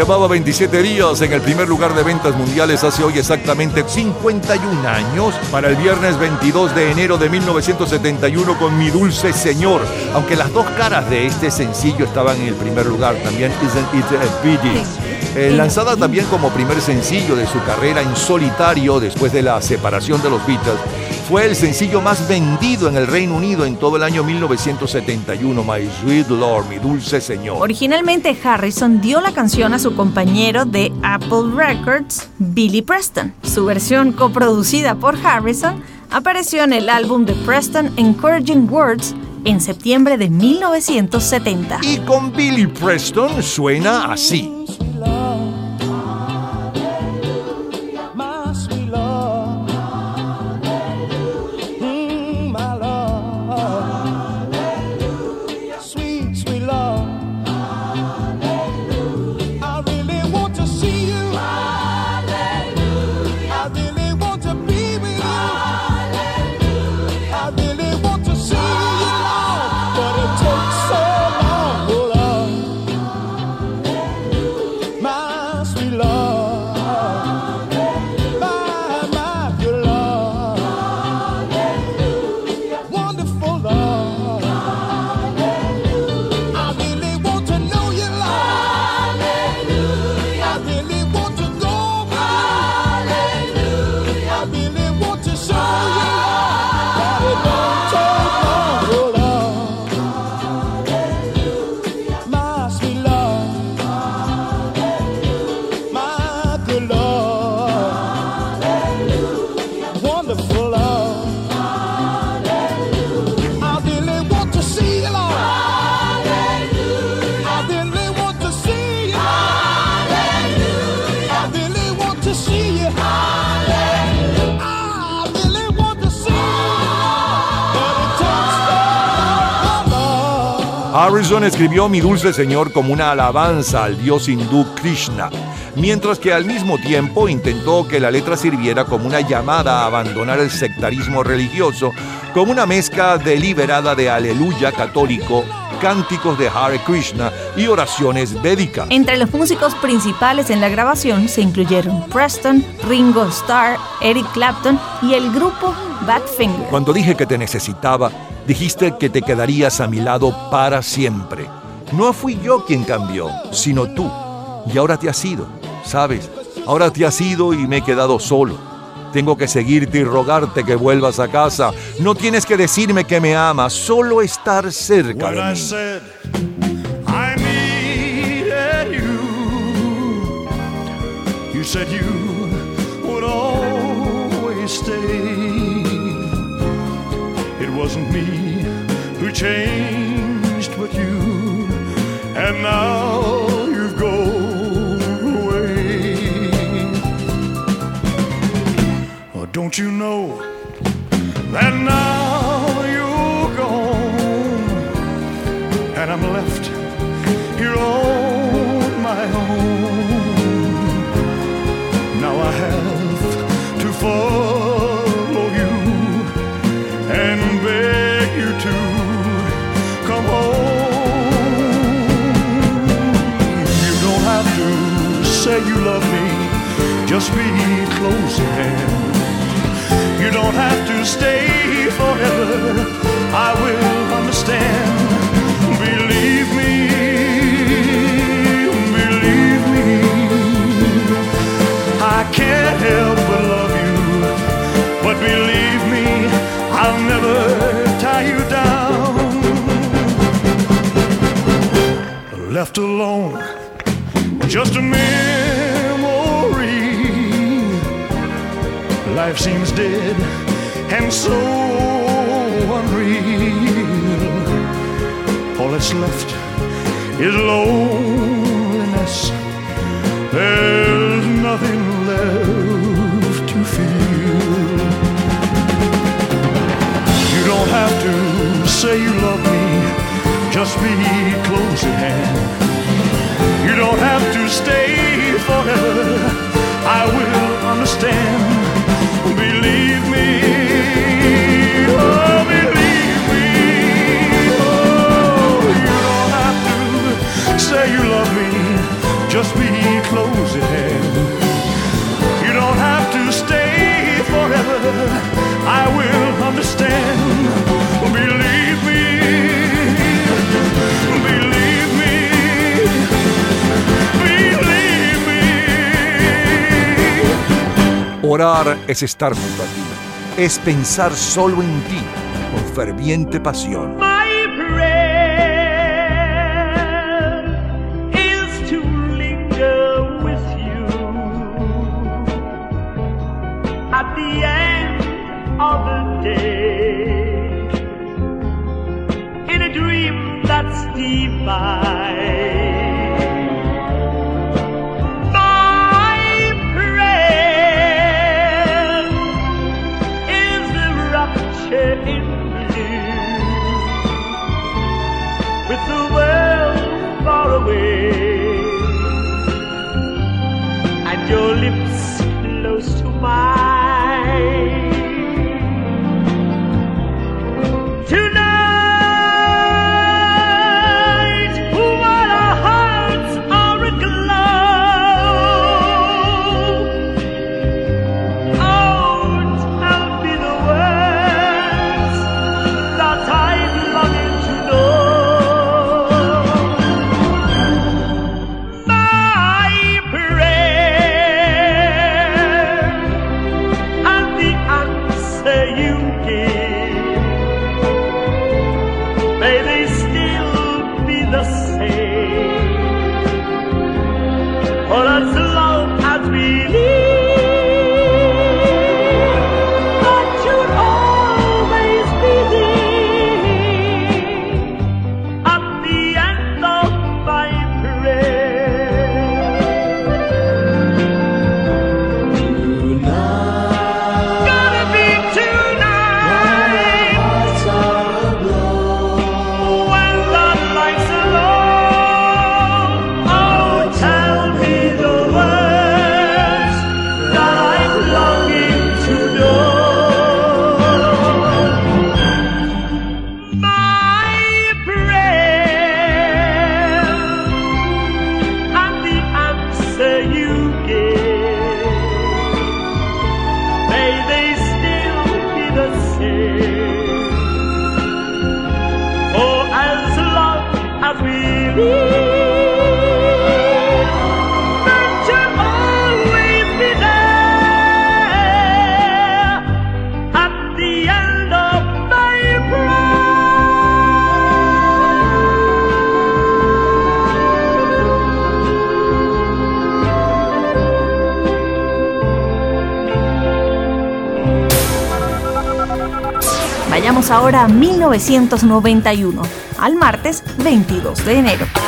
Llevaba 27 días en el primer lugar de ventas mundiales hace hoy exactamente 51 años para el viernes 22 de enero de 1971 con Mi Dulce Señor. Aunque las dos caras de este sencillo estaban en el primer lugar también, Isn't It a Pity? Eh, lanzada también como primer sencillo de su carrera en solitario después de la separación de los Beatles, fue el sencillo más vendido en el Reino Unido en todo el año 1971, My Sweet Lord, mi dulce señor. Originalmente Harrison dio la canción a su compañero de Apple Records, Billy Preston. Su versión coproducida por Harrison apareció en el álbum de Preston Encouraging Words en septiembre de 1970. Y con Billy Preston suena así. Escribió Mi Dulce Señor como una alabanza al dios hindú Krishna, mientras que al mismo tiempo intentó que la letra sirviera como una llamada a abandonar el sectarismo religioso, como una mezcla deliberada de aleluya católico, cánticos de Hare Krishna y oraciones védicas. Entre los músicos principales en la grabación se incluyeron Preston, Ringo Starr, Eric Clapton y el grupo Badfinger. Cuando dije que te necesitaba, dijiste que te quedarías a mi lado para siempre. No fui yo quien cambió, sino tú. Y ahora te has ido, ¿sabes? Ahora te has ido y me he quedado solo. Tengo que seguirte y rogarte que vuelvas a casa. No tienes que decirme que me amas, solo estar cerca de mí. said you, changed, but you, and now you've gone away. Oh, don't you know that now say you love me, just be close at hand. You don't have to stay forever. I will understand. Believe me, believe me. I can't help but love you. But believe me, I'll never tie you down. Left alone, just a memory. Life seems dead and so unreal. All that's left is loneliness. There's nothing left to feel. You don't have to say you love me, just be close at hand. You don't have to stay forever. I will understand. Believe me. Oh, believe me. Oh, you don't have to say you love me. Just be close at hand. You don't have to stay forever. I will understand. Orar es estar junto a ti, es pensar solo en ti con ferviente pasión. ahora a 1991, al martes 22 de enero.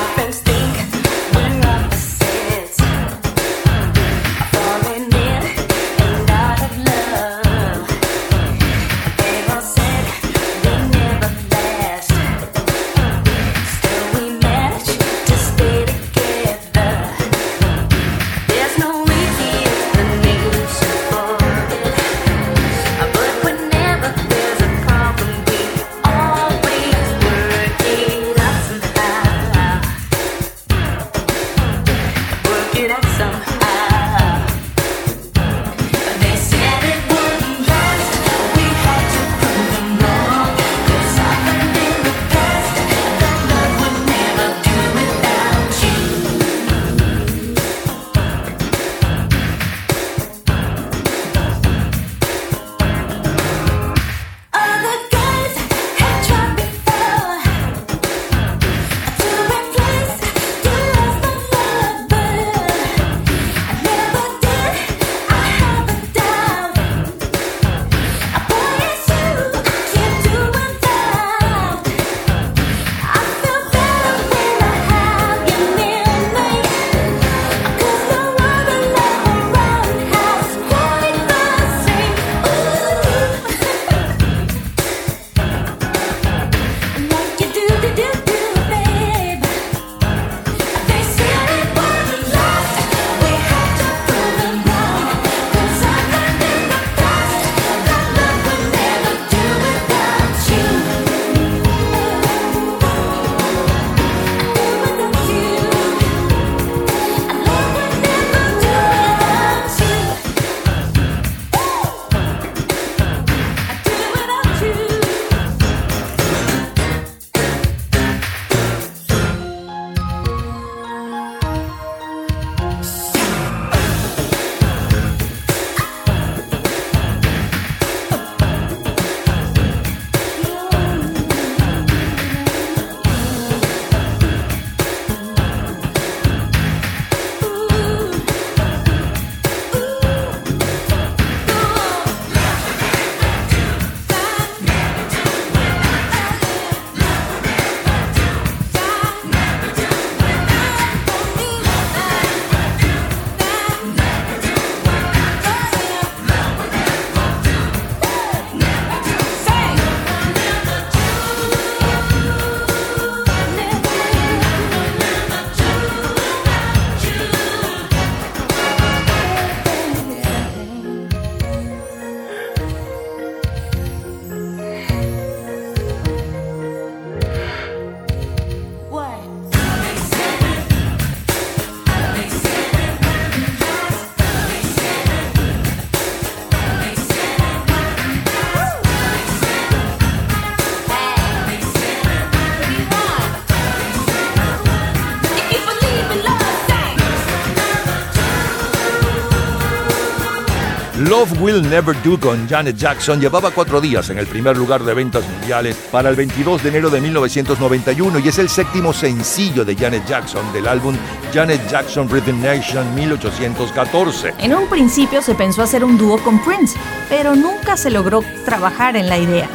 Love Will Never Do con Janet Jackson llevaba cuatro días en el primer lugar de ventas mundiales para el 22 de enero de 1991 y es el séptimo sencillo de Janet Jackson del álbum Janet Jackson Rhythm Nation 1814. En un principio se pensó hacer un dúo con Prince, pero nunca se logró trabajar en la idea.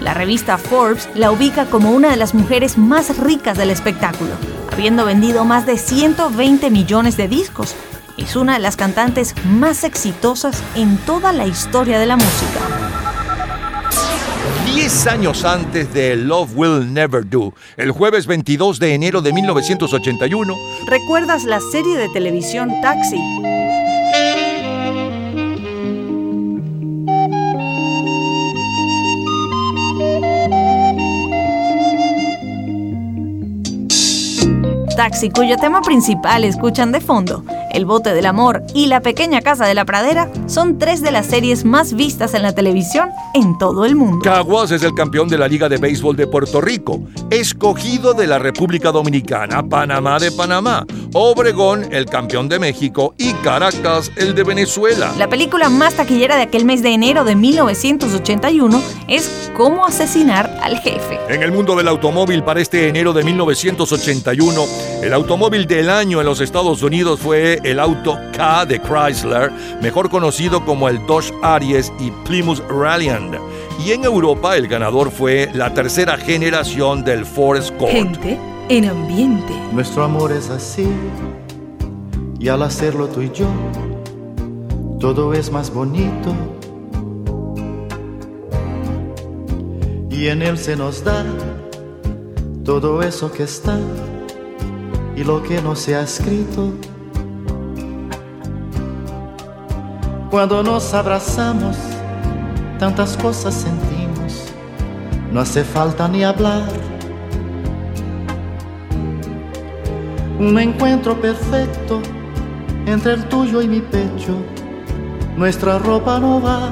La revista Forbes la ubica como una de las mujeres más ricas del espectáculo, habiendo vendido más de 120 millones de discos. Es una de las cantantes más exitosas en toda la historia de la música. Diez años antes de Love Will Never Do, el jueves 22 de enero de 1981, ¿Recuerdas la serie de televisión Taxi? Taxi, cuyo tema principal escuchan de fondo, El bote del amor y La pequeña casa de la pradera, son tres de las series más vistas en la televisión en todo el mundo. Caguas es el campeón de la Liga de Béisbol de Puerto Rico, escogido de la República Dominicana, Panamá de Panamá, Obregón el campeón de México y Caracas el de Venezuela. La película más taquillera de aquel mes de enero de 1981 es Cómo asesinar al jefe. En el mundo del automóvil para este enero de 1981, el automóvil del año en los Estados Unidos fue el auto De Chrysler, mejor conocido como el Dodge Aries y Plymouth Ralliant. Y en Europa el ganador fue la tercera generación del Ford Escort. Gente en ambiente. Nuestro amor es así, y al hacerlo tú y yo, todo es más bonito. Y en él se nos da todo eso que está y lo que no se ha escrito. Cuando nos abrazamos, tantas cosas sentimos, no hace falta ni hablar. Un encuentro perfecto entre el tuyo y mi pecho, nuestra ropa no va.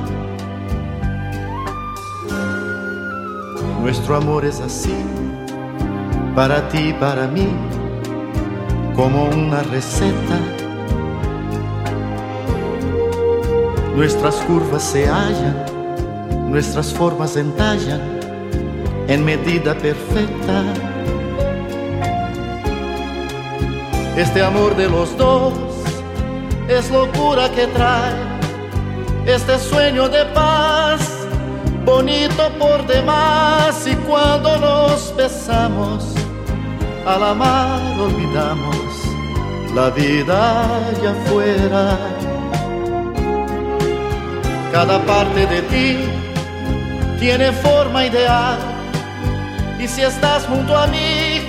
Nuestro amor es así, para ti y para mí, como una receta. Nuestras curvas se hallan, nuestras formas entallan en medida perfecta. Este amor de los dos es locura que trae este sueño de paz, bonito por demás. Y cuando nos besamos, al amar olvidamos la vida allá afuera. Cada parte de ti tiene forma ideal. Y si estás junto a mí,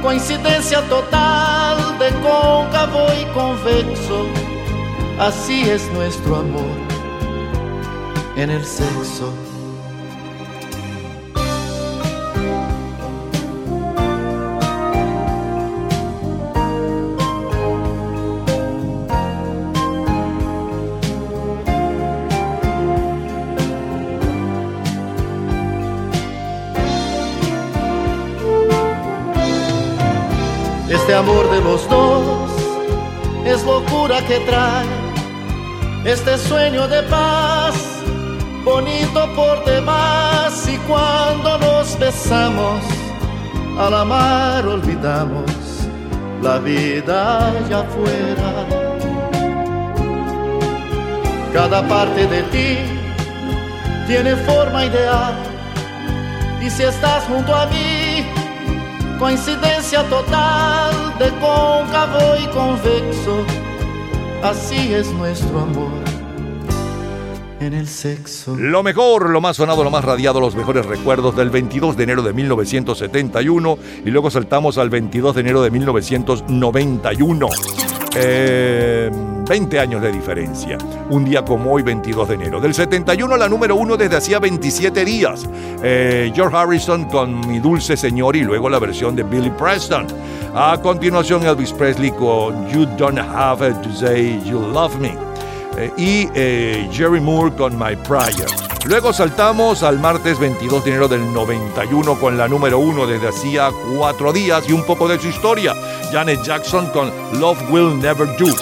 coincidencia total de cóncavo y convexo. Así es nuestro amor en el sexo. Amor de los dos es locura que trae este sueño de paz, bonito por demás. Y cuando nos besamos, al amar olvidamos la vida allá afuera. Cada parte de ti tiene forma ideal. Y si estás junto a mí, coincidencia total de cóncavo y convexo. Así es nuestro amor en el sexo. Lo mejor, lo más sonado, lo más radiado, los mejores recuerdos del 22 de enero de 1971 y luego saltamos al 22 de enero de 1991. Eh, 20 años de diferencia. Un día como hoy, 22 de enero. Del 71 a la número 1 desde hacía 27 días. Eh, George Harrison con Mi Dulce Señor y luego la versión de Billy Preston. A continuación Elvis Presley con You Don't Have to Say You Love Me. Eh, y eh, Jerry Moore con My Prayer. Luego saltamos al martes 22 de enero del 91 con la número 1 desde hacía cuatro días y un poco de su historia. Janet Jackson con Love Will Never Do.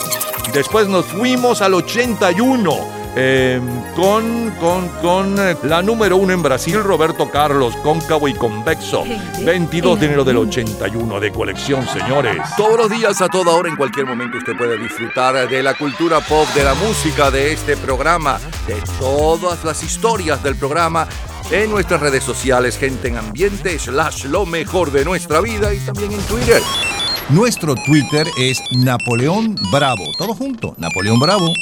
Después nos fuimos al 81. eh, con, con, con eh, la número uno en Brasil, Roberto Carlos, cóncavo y convexo. 22 de enero del 81 de colección, señores. Todos los días, a toda hora, en cualquier momento, usted puede disfrutar de la cultura pop, de la música, de este programa, de todas las historias del programa en nuestras redes sociales, gente en ambiente, slash lo mejor de nuestra vida y también en Twitter. Nuestro Twitter es Napoleón Bravo. Todo junto, Napoleón Bravo.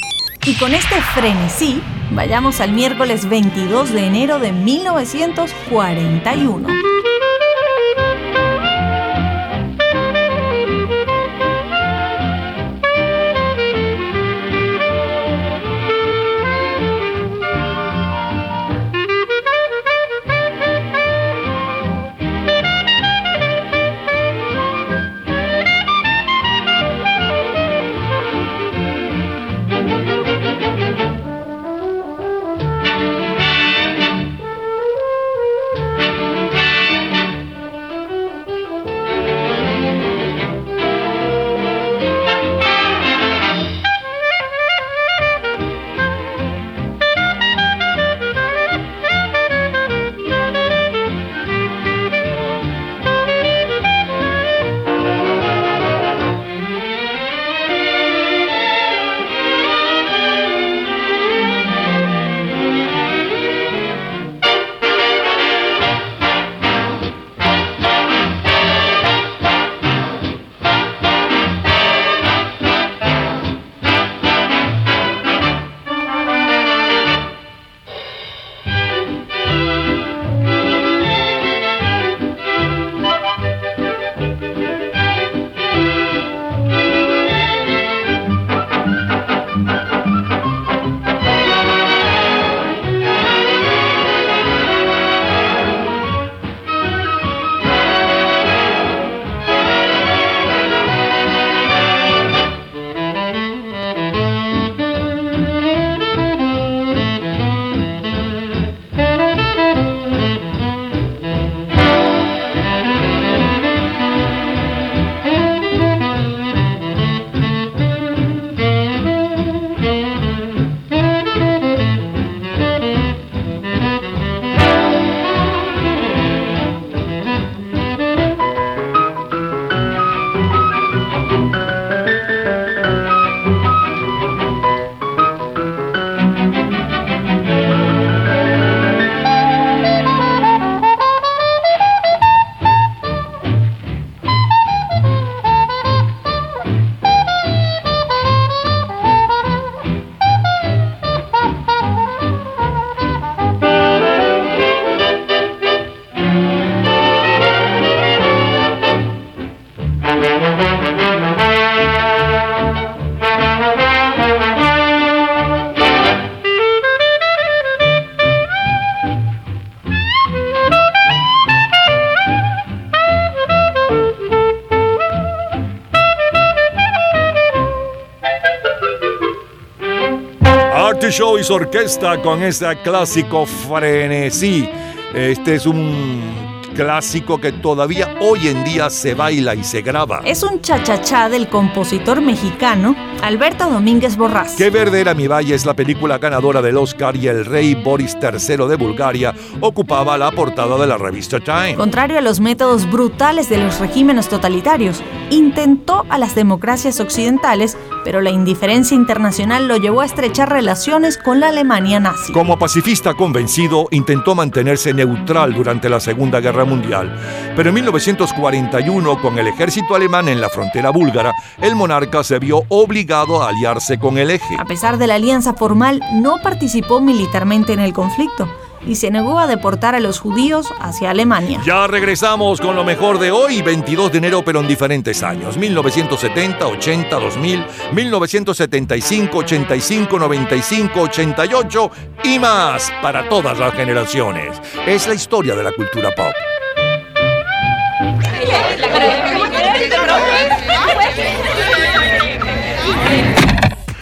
Y con este frenesí, vayamos al miércoles 22 de enero de 1941. Artie Show y su orquesta con ese clásico frenesí. Este es un clásico que todavía hoy en día se baila y se graba. Es un chachachá del compositor mexicano Alberto Domínguez Borrás. Qué verde era mi valle es la película ganadora del Oscar y el rey Boris III de Bulgaria ocupaba la portada de la revista Time. Contrario a los métodos brutales de los regímenes totalitarios, intentó a las democracias occidentales, pero la indiferencia internacional lo llevó a estrechar relaciones con la Alemania nazi. Como pacifista convencido, intentó mantenerse neutral durante la Segunda Guerra Mundial, pero en 1941, con el ejército alemán en la frontera búlgara, el monarca se vio obligado a aliarse con el eje. A pesar de la alianza formal, no participó militarmente en el conflicto y se negó a deportar a los judíos hacia Alemania. Ya regresamos con lo mejor de hoy, 22 de enero, pero en diferentes años. 1970, 80, 2000, 1975, 85, 95, 88 y más para todas las generaciones. Es la historia de la cultura pop.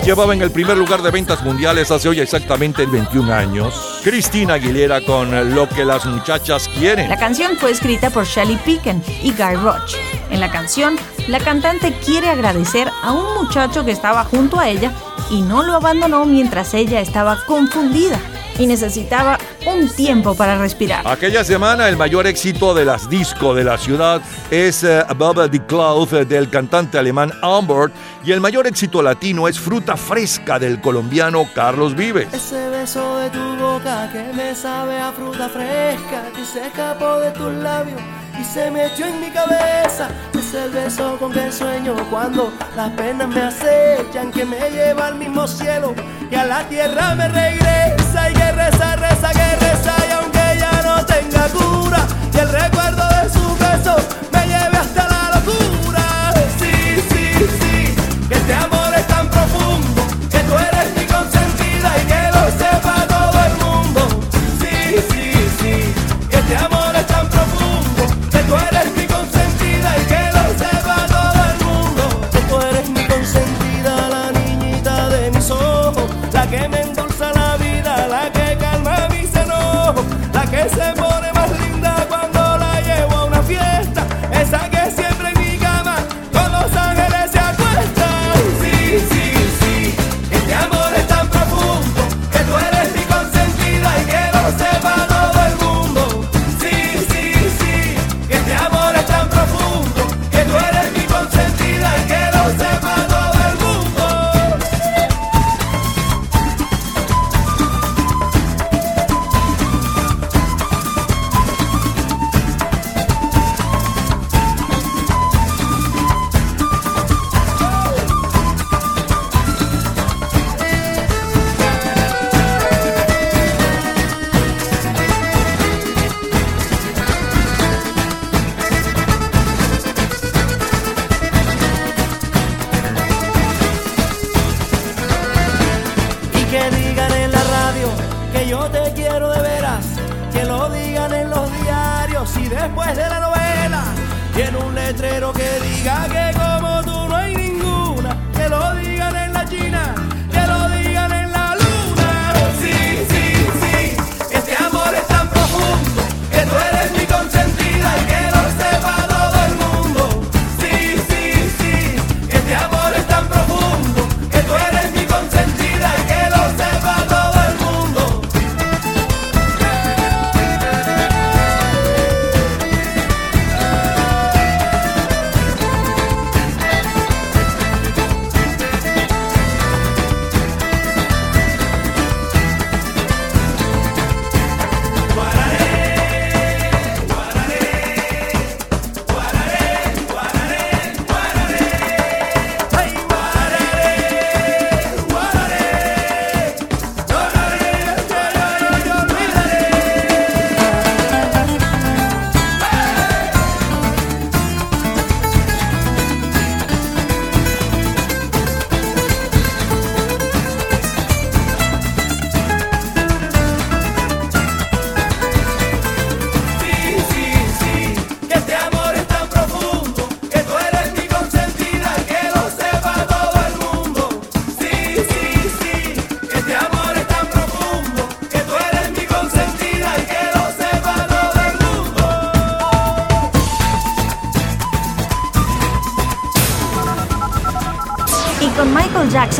llevaba en el primer lugar de ventas mundiales hace hoy exactamente 21 años. Cristina Aguilera con Lo que las muchachas quieren. La canción fue escrita por Shelly Picken y Guy Roach. En la canción, la cantante quiere agradecer a un muchacho que estaba junto a ella y no lo abandonó mientras ella estaba confundida y necesitaba un tiempo para respirar. Aquella semana el mayor éxito de las disco de la ciudad es eh, Above the Cloud eh, del cantante alemán Humbert y el mayor éxito latino es Fruta Fresca del colombiano Carlos Vives. Ese beso de tu boca que me sabe a fruta fresca que se escapó de tus labios y se me echó en mi cabeza. El beso con que sueño cuando las penas me acechan, que me lleva al mismo cielo y a la tierra me regresa y que reza, reza, que reza y aunque ya no tenga cura y el recuerdo de su beso me lleve hasta la locura.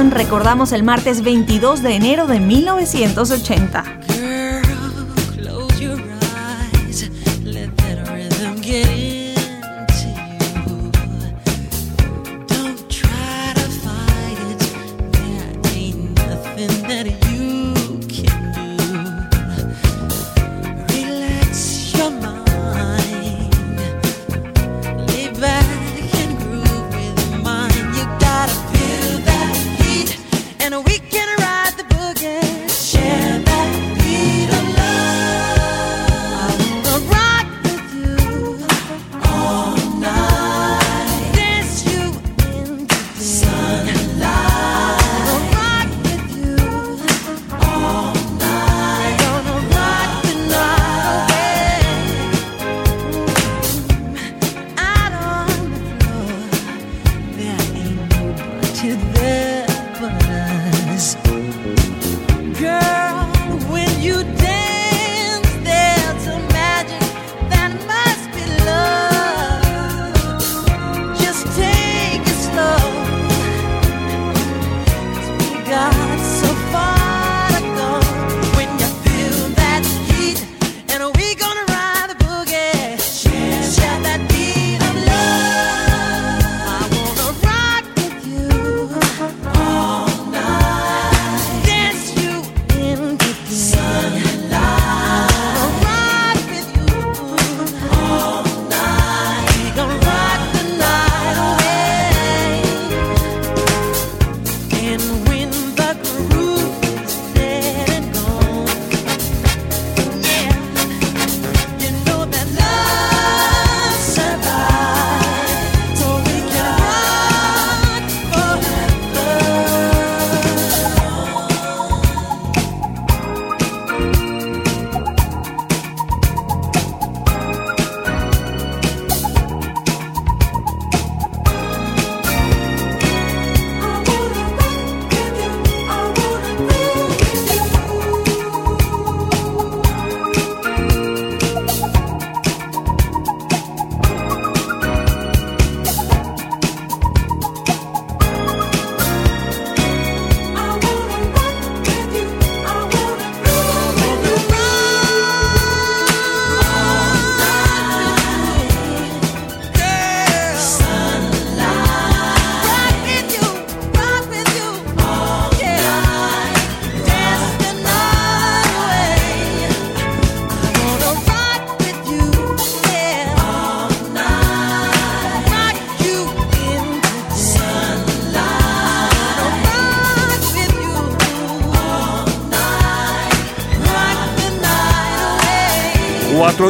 Recordamos el martes 22 de enero de 1980.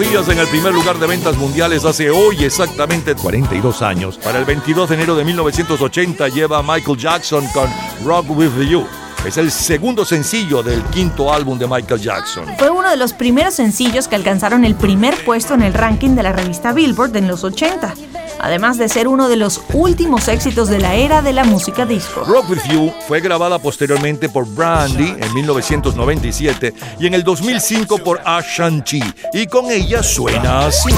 en el primer lugar de ventas mundiales hace hoy exactamente 42 años. Para el 22 de enero de 1980 lleva Michael Jackson con Rock With You. Es el segundo sencillo del quinto álbum de Michael Jackson. Fue uno de los primeros sencillos que alcanzaron el primer puesto en el ranking de la revista Billboard en los 80 además de ser uno de los últimos éxitos de la era de la música disco. Rock With You fue grabada posteriormente por Brandy en 1997 y en el 2005 por Ashanti, y con ella suena así.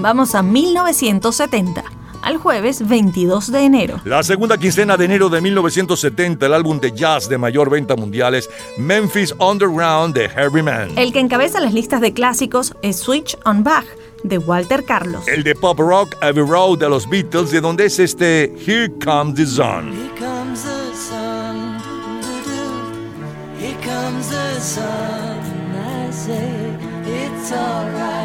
Vamos a 1970 al jueves 22 de enero. La segunda quincena de enero de 1970, el álbum de jazz de mayor venta mundial es Memphis Underground de Harry Mann. El que encabeza las listas de clásicos es Switch on Bach de Walter Carlos. El de pop rock Abbey Road de los Beatles, de donde es este Here Comes the Sun. Here comes the sun. Here comes the sun I say it's alright.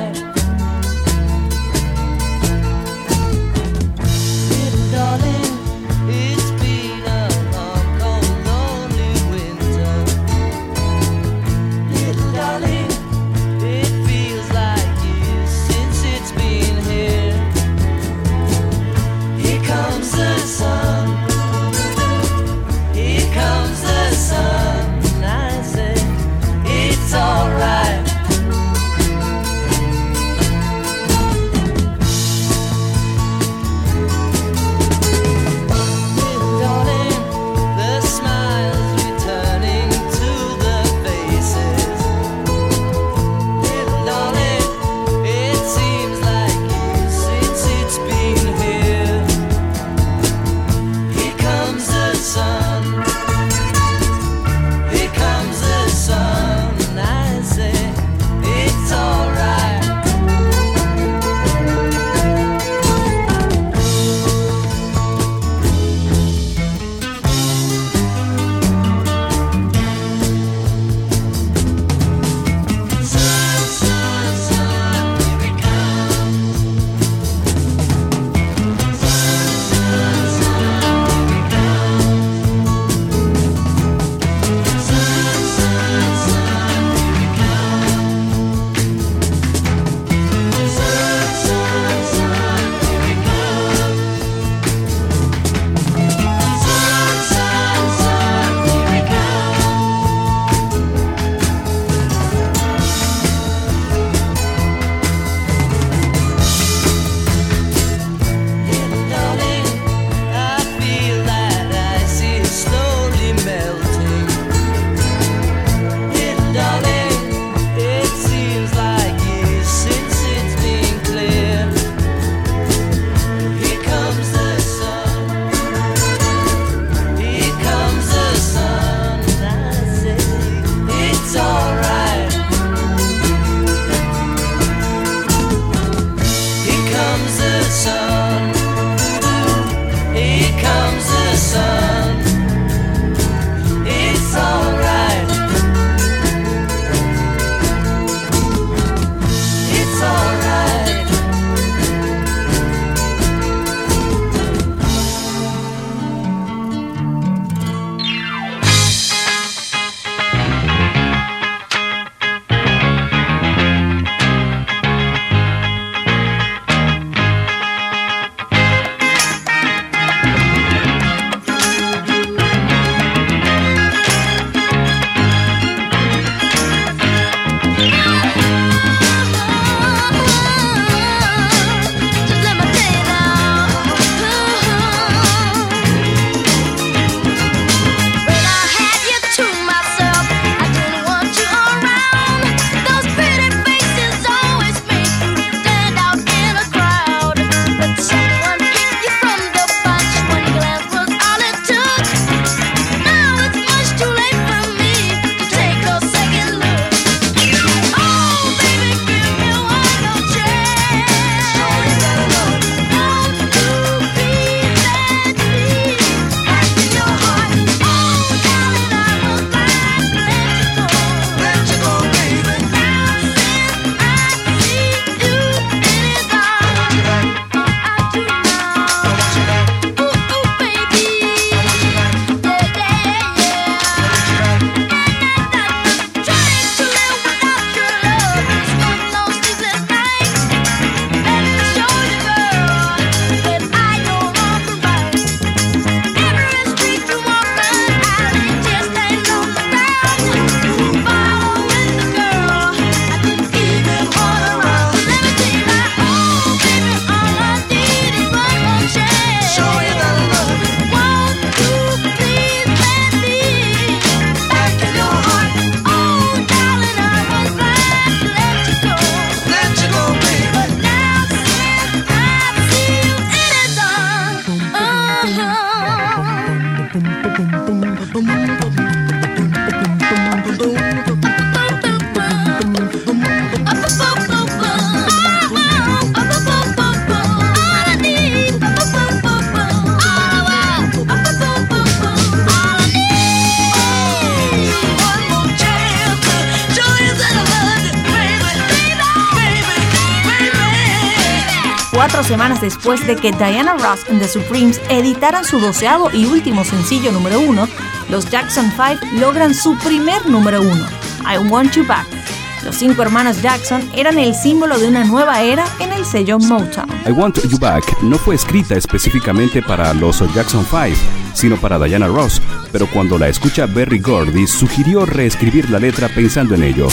Semanas después de que Diana Ross and the Supremes editaran su doceavo y último sencillo número uno, los Jackson 5 logran su primer número uno, I Want You Back. Los cinco hermanos Jackson eran el símbolo de una nueva era en el sello Motown. I Want You Back no fue escrita específicamente para los Jackson 5, sino para Diana Ross, pero cuando la escucha Berry Gordy sugirió reescribir la letra pensando en ello.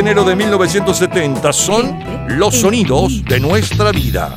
De enero de 1970 son los sonidos de nuestra vida.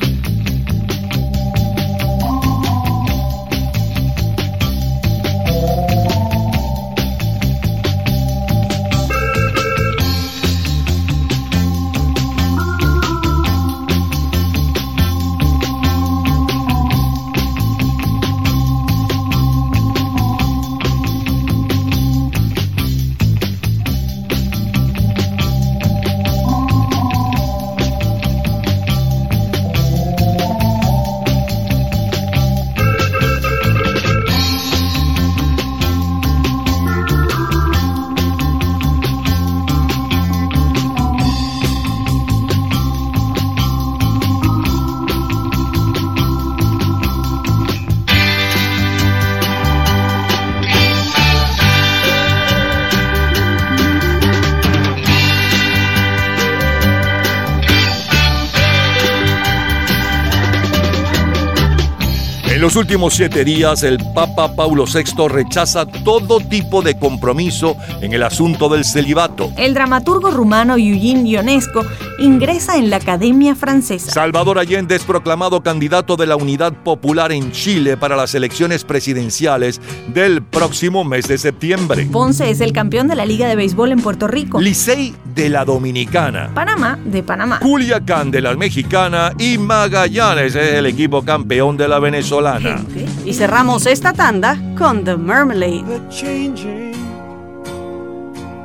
Los últimos siete días, el Papa Paulo VI rechaza todo tipo de compromiso en el asunto del celibato. El dramaturgo rumano Eugene Ionesco ingresa en la Academia Francesa. Salvador Allende es proclamado candidato de la Unidad Popular en Chile para las elecciones presidenciales del próximo mes de septiembre. Ponce es el campeón de la Liga de Béisbol en Puerto Rico. Licey de la Dominicana. Panamá de Panamá. Culiacán de la Mexicana y Magallanes es el equipo campeón de la venezolana. Y cerramos esta tanda con The Marmalade.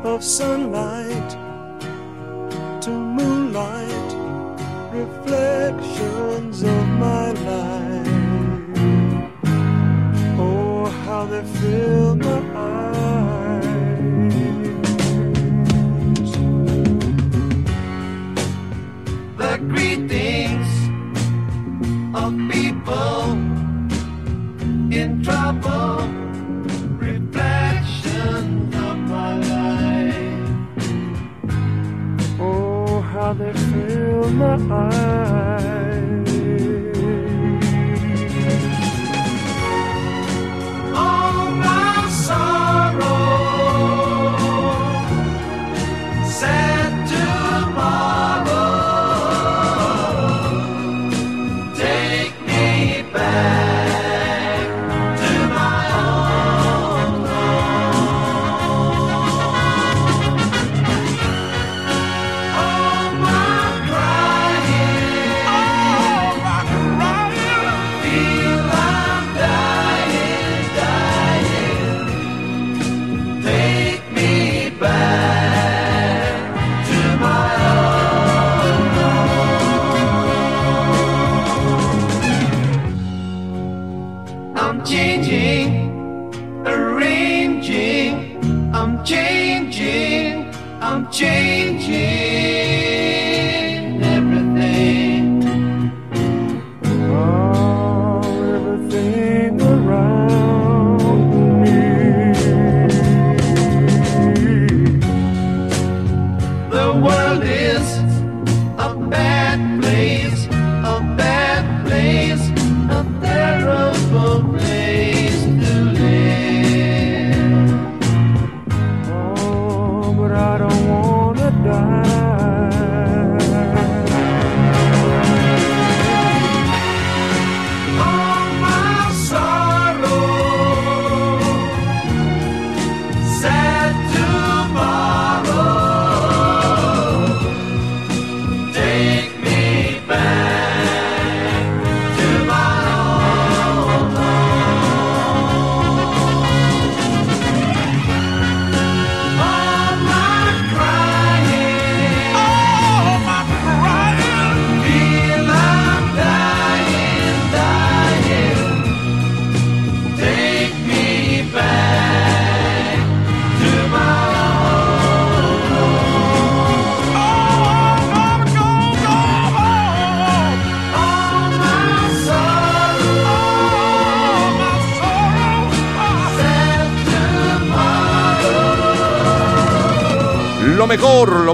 The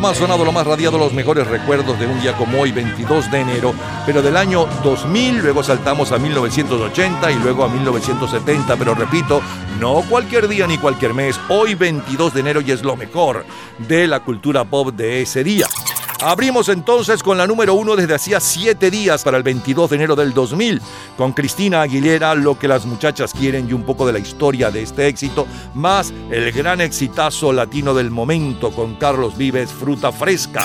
más sonado, lo más radiado, los mejores recuerdos de un día como hoy, 22 de enero, pero del año 2000, luego saltamos a 1980 y luego a 1970, pero repito, no cualquier día ni cualquier mes, hoy 22 de enero y es lo mejor de la cultura pop de ese día. Abrimos entonces con la número uno desde hacía siete días para el 22 de enero del 2000, con Cristina Aguilera, Lo que las muchachas quieren y un poco de la historia de este éxito, más el gran exitazo latino del momento con Carlos Vives, Fruta Fresca.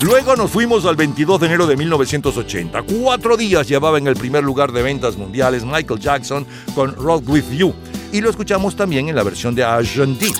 Luego nos fuimos al 22 de enero de 1980. Cuatro días llevaba en el primer lugar de ventas mundiales Michael Jackson con Rock With You. Y lo escuchamos también en la versión de Argentina.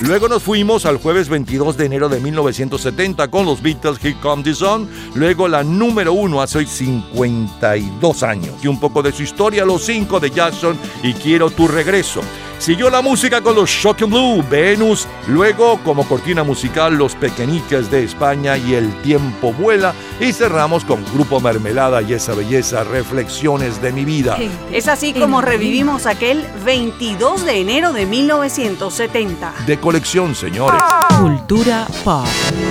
Luego nos fuimos al jueves 22 de enero de 1970 con los Beatles Here Come the Sun. Luego la número uno hace hoy 52 años. Y un poco de su historia, los cinco de Jackson y Quiero tu regreso. Siguió la música con los Shocking Blue, Venus. Luego, como cortina musical, Los Pequeñiques de España y El Tiempo Vuela. Y cerramos con Grupo Mermelada y esa belleza, Reflexiones de mi vida. Es así como revivimos aquel 22 de enero de 1970. De colección, señores. Cultura pop.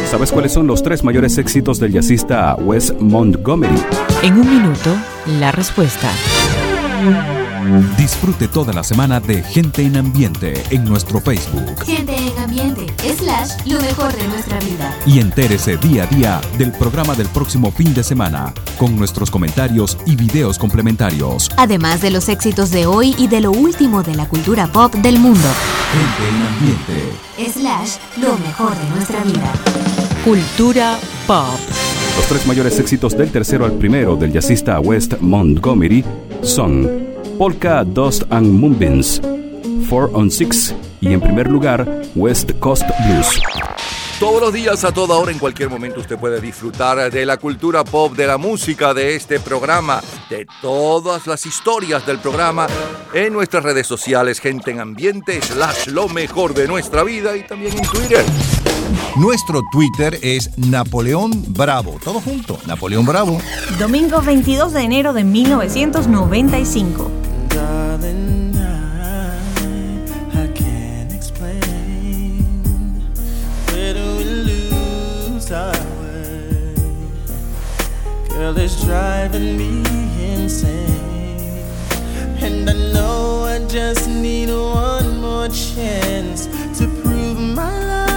¿Sabes cuáles son los tres mayores éxitos del jazzista Wes Montgomery? En un minuto, la respuesta. Disfrute toda la semana de Gente en Ambiente en nuestro Facebook. Gente en ambiente, slash, lo mejor de nuestra vida. Y entérese día a día del programa del próximo fin de semana, con nuestros comentarios y videos complementarios. Además de los éxitos de hoy y de lo último de la cultura pop del mundo. Gente en Ambiente. Slash, lo mejor de nuestra vida. Cultura pop. Los tres mayores éxitos del tercero al primero del jazzista West Montgomery son Polka, Dust and Moonbeams, 4 on 6 y en primer lugar West Coast Blues. Todos los días, a toda hora, en cualquier momento, usted puede disfrutar de la cultura pop, de la música, de este programa, de todas las historias del programa en nuestras redes sociales, gente en ambiente, slash lo mejor de nuestra vida y también en Twitter. Nuestro Twitter es Napoleón Bravo. Todo junto, Napoleón Bravo. Domingo 22 de enero de 1995. Girl, it's driving me insane. And I know I just need one more chance to prove my love.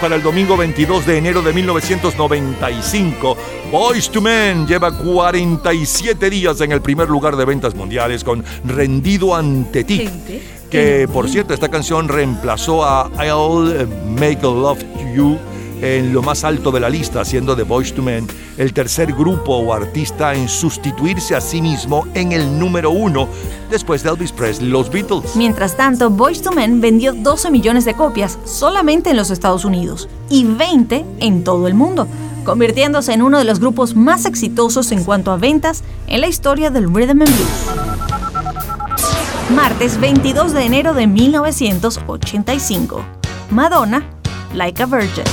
para el domingo 22 de enero de 1995, Boys to Men lleva 47 días en el primer lugar de ventas mundiales con Rendido ante ti. Que por cierto, esta canción reemplazó a I'll Make a Love to You en lo más alto de la lista, siendo The Boys to Men el tercer grupo o artista en sustituirse a sí mismo en el número uno después de Elvis Presley, los Beatles. Mientras tanto, Boyz II Men vendió 12 millones de copias solamente en los Estados Unidos y 20 en todo el mundo, convirtiéndose en uno de los grupos más exitosos en cuanto a ventas en la historia del rhythm and blues. Martes 22 de enero de 1985. Madonna, Like a Virgin.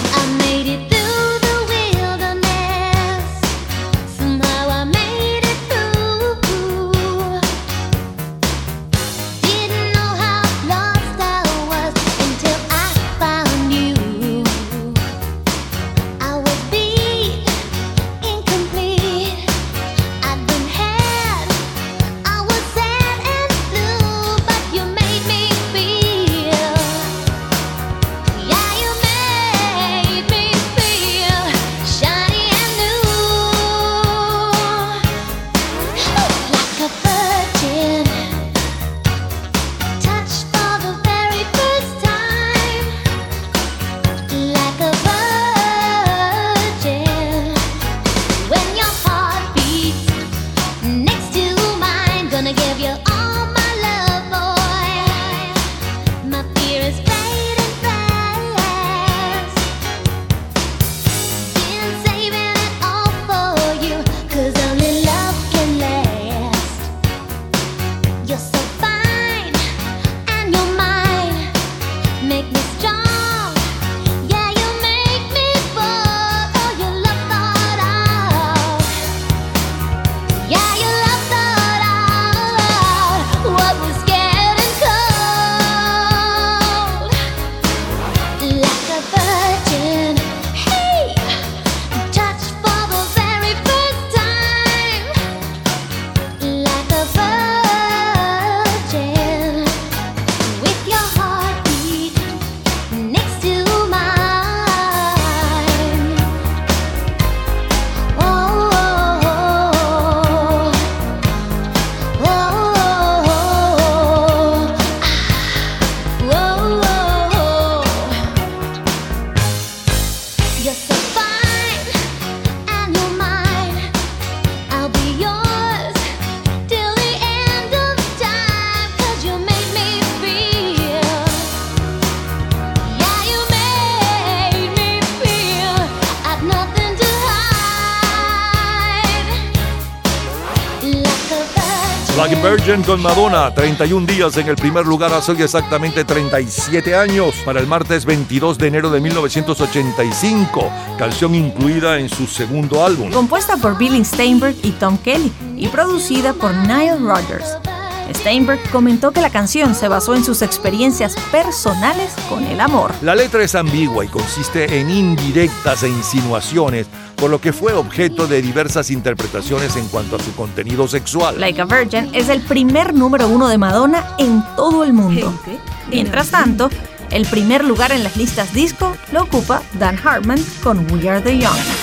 Virgin con Madonna, 31 días en el primer lugar hace hoy exactamente 37 años, para el martes 22 de enero de 1985, canción incluida en su segundo álbum. compuesta por Billy Steinberg y Tom Kelly y producida por Nile Rodgers. Steinberg comentó que la canción se basó en sus experiencias personales con el amor. La letra es ambigua y consiste en indirectas e insinuaciones, por lo que fue objeto de diversas interpretaciones en cuanto a su contenido sexual. Like a Virgin es el primer número uno de Madonna en todo el mundo. Mientras tanto, el primer lugar en las listas disco lo ocupa Dan Hartman con We Are the Young.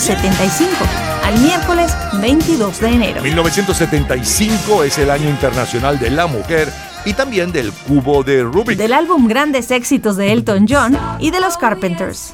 1975 al miércoles 22 de enero. 1975 es el año internacional de la mujer y también del cubo de Rubik. Del álbum Grandes Éxitos de Elton John y de los Carpenters.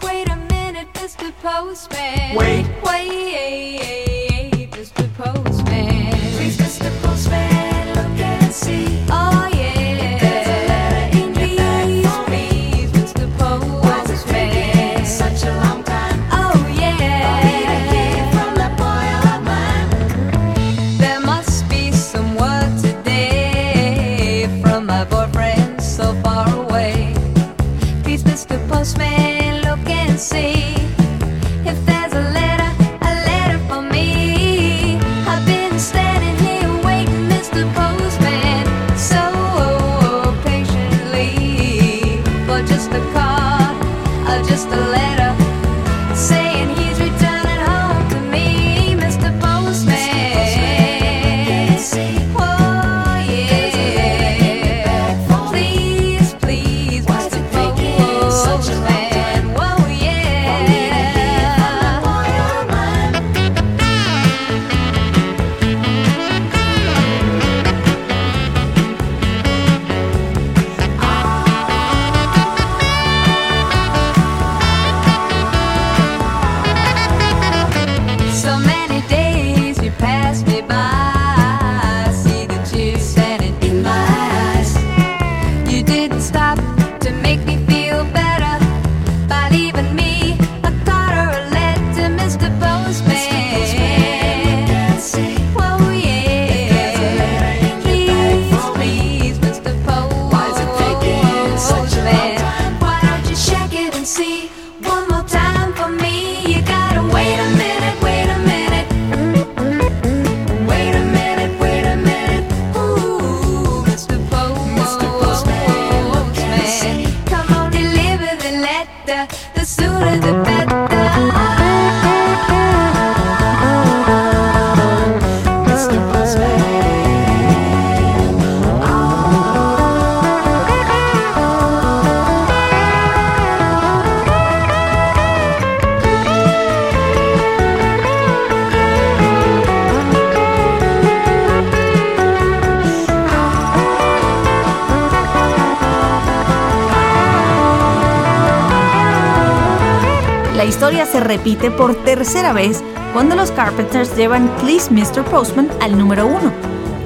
por tercera vez cuando los Carpenters llevan Please Mr. Postman al número uno.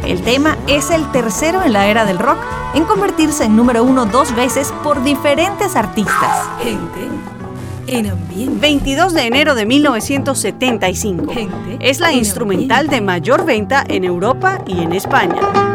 El tema es el tercero en la era del rock en convertirse en número uno dos veces por diferentes artistas. Gente. En 22 de enero de 1975. Es la instrumental de mayor venta en Europa y en España.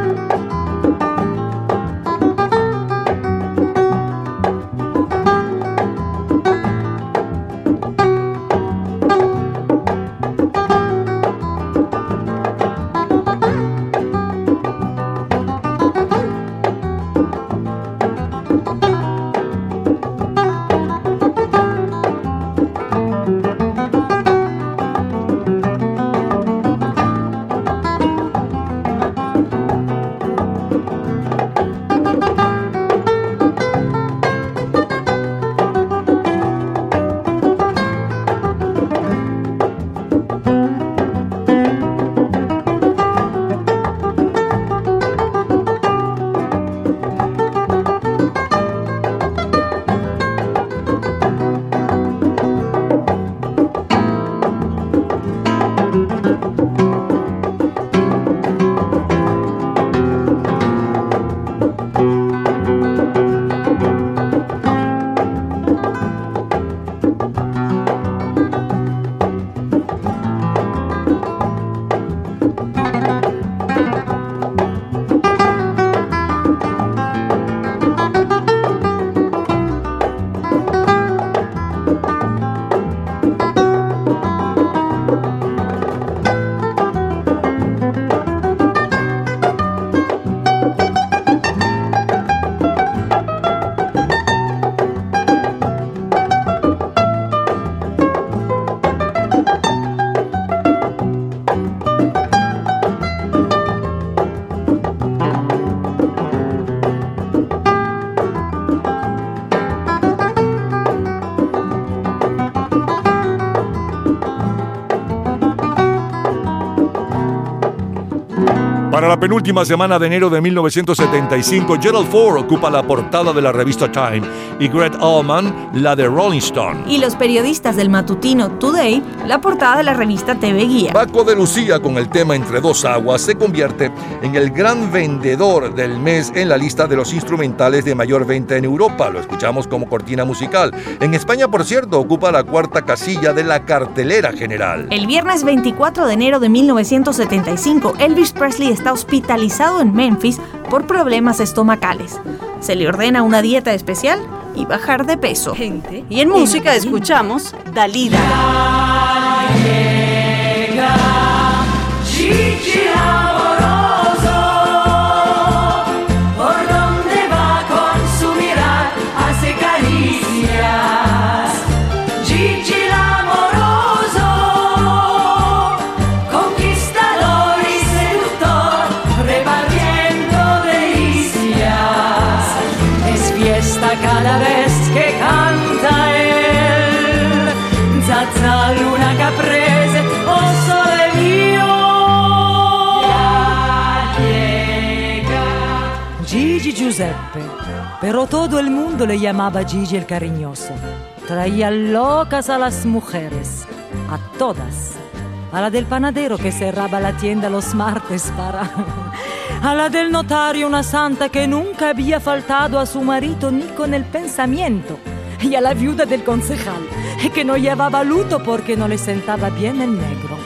Para la penúltima semana de enero de 1975, Gerald Ford ocupa la portada de la revista Time y Greg Allman la de Rolling Stone. Y los periodistas del matutino Today, la portada de la revista TV Guía. Paco de Lucía con el tema Entre dos aguas se convierte en el gran vendedor del mes en la lista de los instrumentales de mayor venta en Europa. Lo escuchamos como cortina musical. En España, por cierto, ocupa la cuarta casilla de la cartelera general. El viernes 24 de enero de 1975, Elvis Presley está hospitalizado en Memphis por problemas estomacales. Se le ordena una dieta especial y bajar de peso. Y en música escuchamos Dalida. Gigi pero todo el mundo le llamaba Gigi el cariñoso. Traía locas a las mujeres, a todas. A la del panadero que cerraba la tienda los martes para... *laughs* A la del notario, una santa que nunca había faltado a su marido ni con el pensamiento. Y a la viuda del concejal, que no llevaba luto porque no le sentaba bien el negro.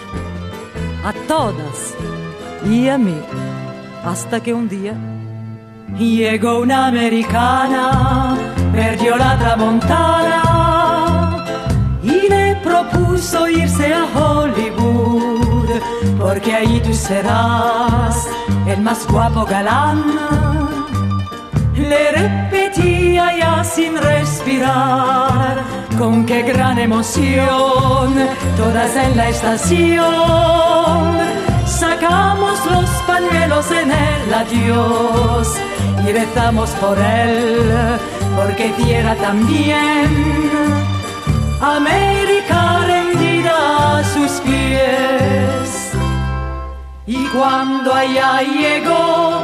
A todas. Y a mí. Hasta que un día Llegó una americana, perdió la tramontana y le propuso irse a Hollywood, porque ahí tú serás el más guapo galán. Le repetía ya sin respirar, con qué gran emoción, todas en la estación. Los pañuelos en el adiós y rezamos por él, porque diera también América rendida a sus pies. Y cuando allá llegó,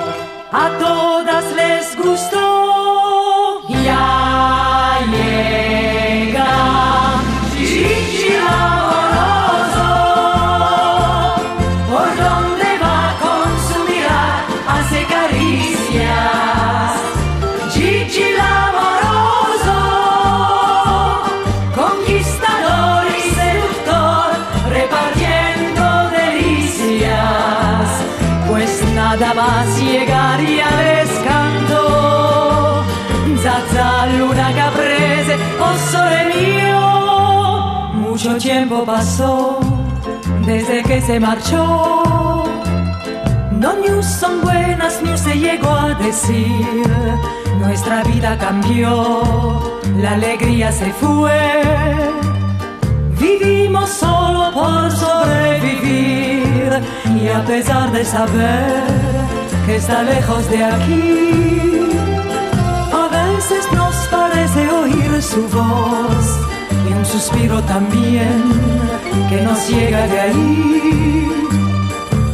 a todas les gustó. Ya llega pasó desde que se marchó. No news son buenas news se llegó a decir. Nuestra vida cambió, la alegría se fue. Vivimos solo por sobrevivir y a pesar de saber que está lejos de aquí, a veces nos parece oír su voz suspiro también que nos llega de ahí,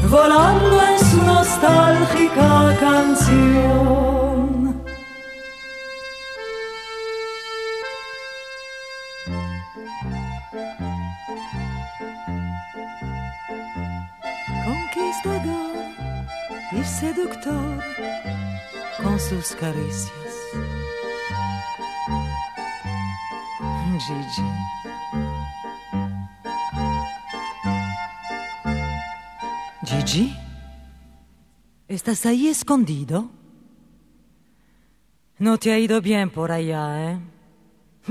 volando en su nostálgica canción. Conquistador y seductor con sus caricias. Gigi. Gigi, ¿estás ahí escondido? No te ha ido bien por allá, ¿eh?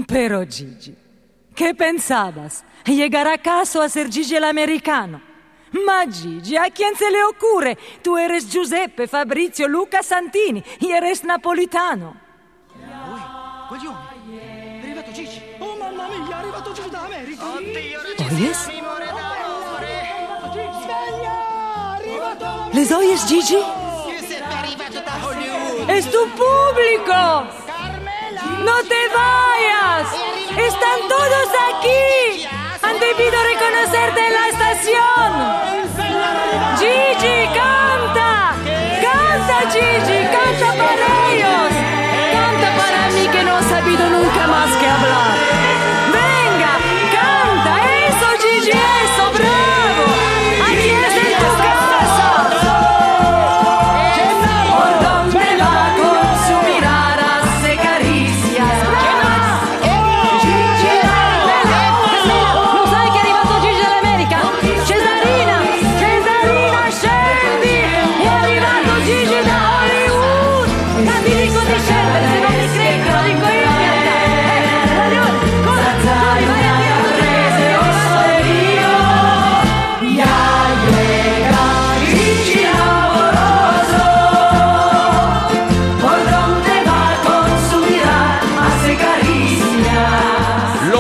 Pero Gigi, ¿qué pensabas? ¿Llegar acaso a ser Gigi el americano? Ma Gigi, ¿a quién se le ocurre? Tú eres Giuseppe, Fabrizio, Luca Santini y eres napolitano. Guaglione, è ¿Les oyes, Gigi? ¡Es tu público! ¡No te vayas! ¡Están todos aquí! ¡Han debido reconocerte en la estación! ¡Gigi, canta! Gigi, canta para ellos. Canta para mí que no ha sabido nunca más que hablar.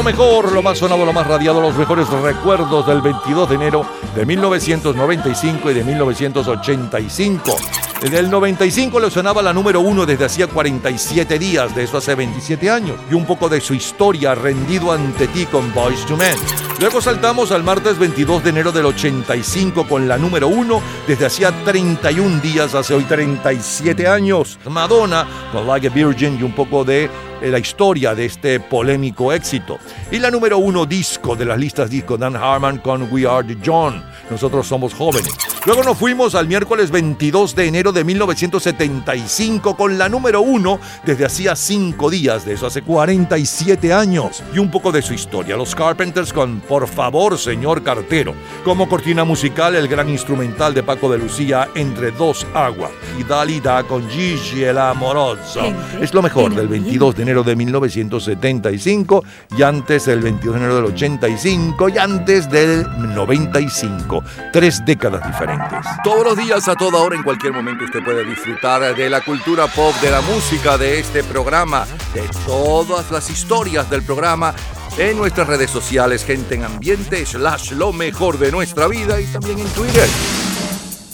Lo mejor, lo más sonado, lo más radiado, los mejores recuerdos del 22 de enero de 1995 y de 1985. En el 95 le sonaba la número uno desde hacía 47 días, de eso hace 27 años, y un poco de su historia rendido ante ti con Boys to Men. Luego saltamos al martes 22 de enero del 85 con la número uno desde hacía 31 días, hace hoy 37 años. Madonna con Like a Virgin y un poco de eh, la historia de este polémico éxito. Y la número uno disco de las listas disco, Dan Harman con We Are the John. Nosotros somos jóvenes. Luego nos fuimos al miércoles 22 de enero de 1975 con la número uno desde hacía cinco días, de eso hace 47 años. Y un poco de su historia. Los Carpenters con Por favor, señor cartero. Como cortina musical, el gran instrumental de Paco de Lucía, Entre dos aguas. Y Dalida con Gigi el amoroso. Es lo mejor del 22 de enero de 1975 y antes del 22 de enero del 85 y antes del 95. Tres décadas diferentes. Todos los días, a toda hora, en cualquier momento, usted puede disfrutar de la cultura pop, de la música, de este programa, de todas las historias del programa en nuestras redes sociales, gente en ambiente, slash lo mejor de nuestra vida y también en Twitter.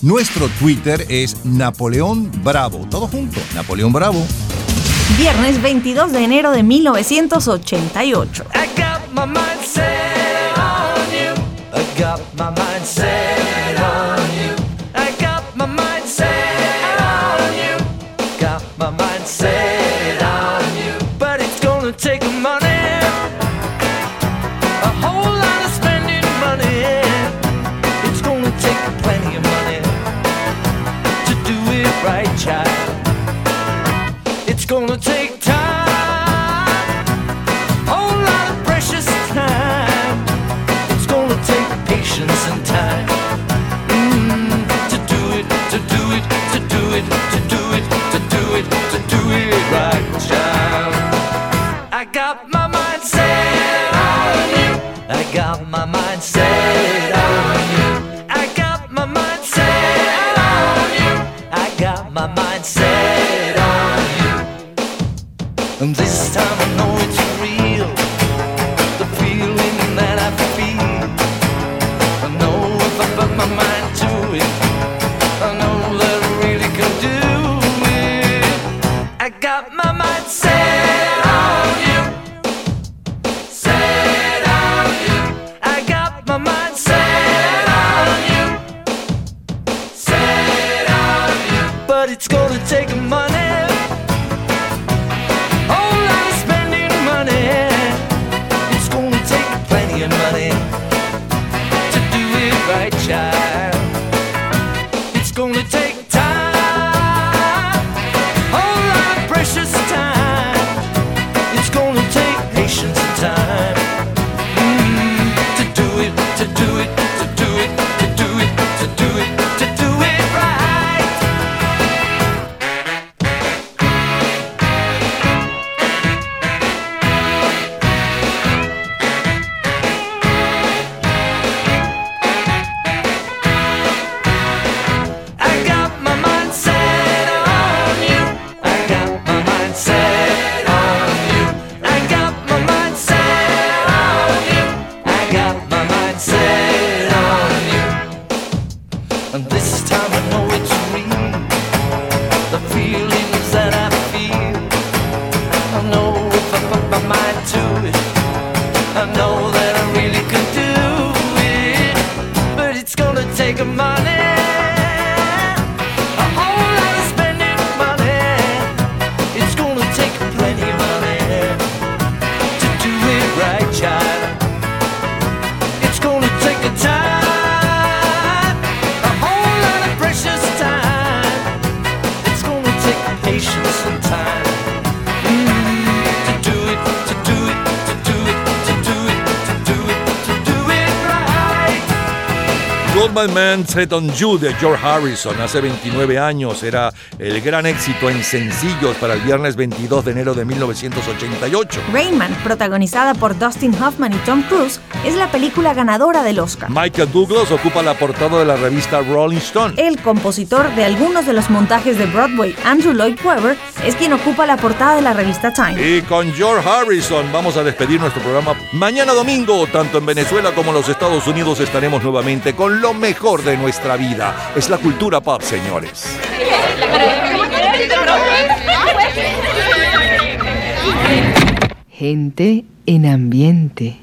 Nuestro Twitter es Napoleón Bravo. Todo junto, Napoleón Bravo. Viernes 22 de enero de 1988. I got my mind set on you. I got my mind set Man Set on You de George Harrison hace 29 años era el gran éxito en sencillos para el viernes 22 de enero de 1988. Rainman, protagonizada por Dustin Hoffman y Tom Cruise, es la película ganadora del Oscar. Michael Douglas ocupa la portada de la revista Rolling Stone. El compositor de algunos de los montajes de Broadway, Andrew Lloyd Webber, es quien ocupa la portada de la revista Time. Y con George Harrison vamos a despedir nuestro programa. Mañana domingo, tanto en Venezuela como en los Estados Unidos, estaremos nuevamente con lo mejor de nuestra vida. Es la cultura pop, señores. Gente en ambiente.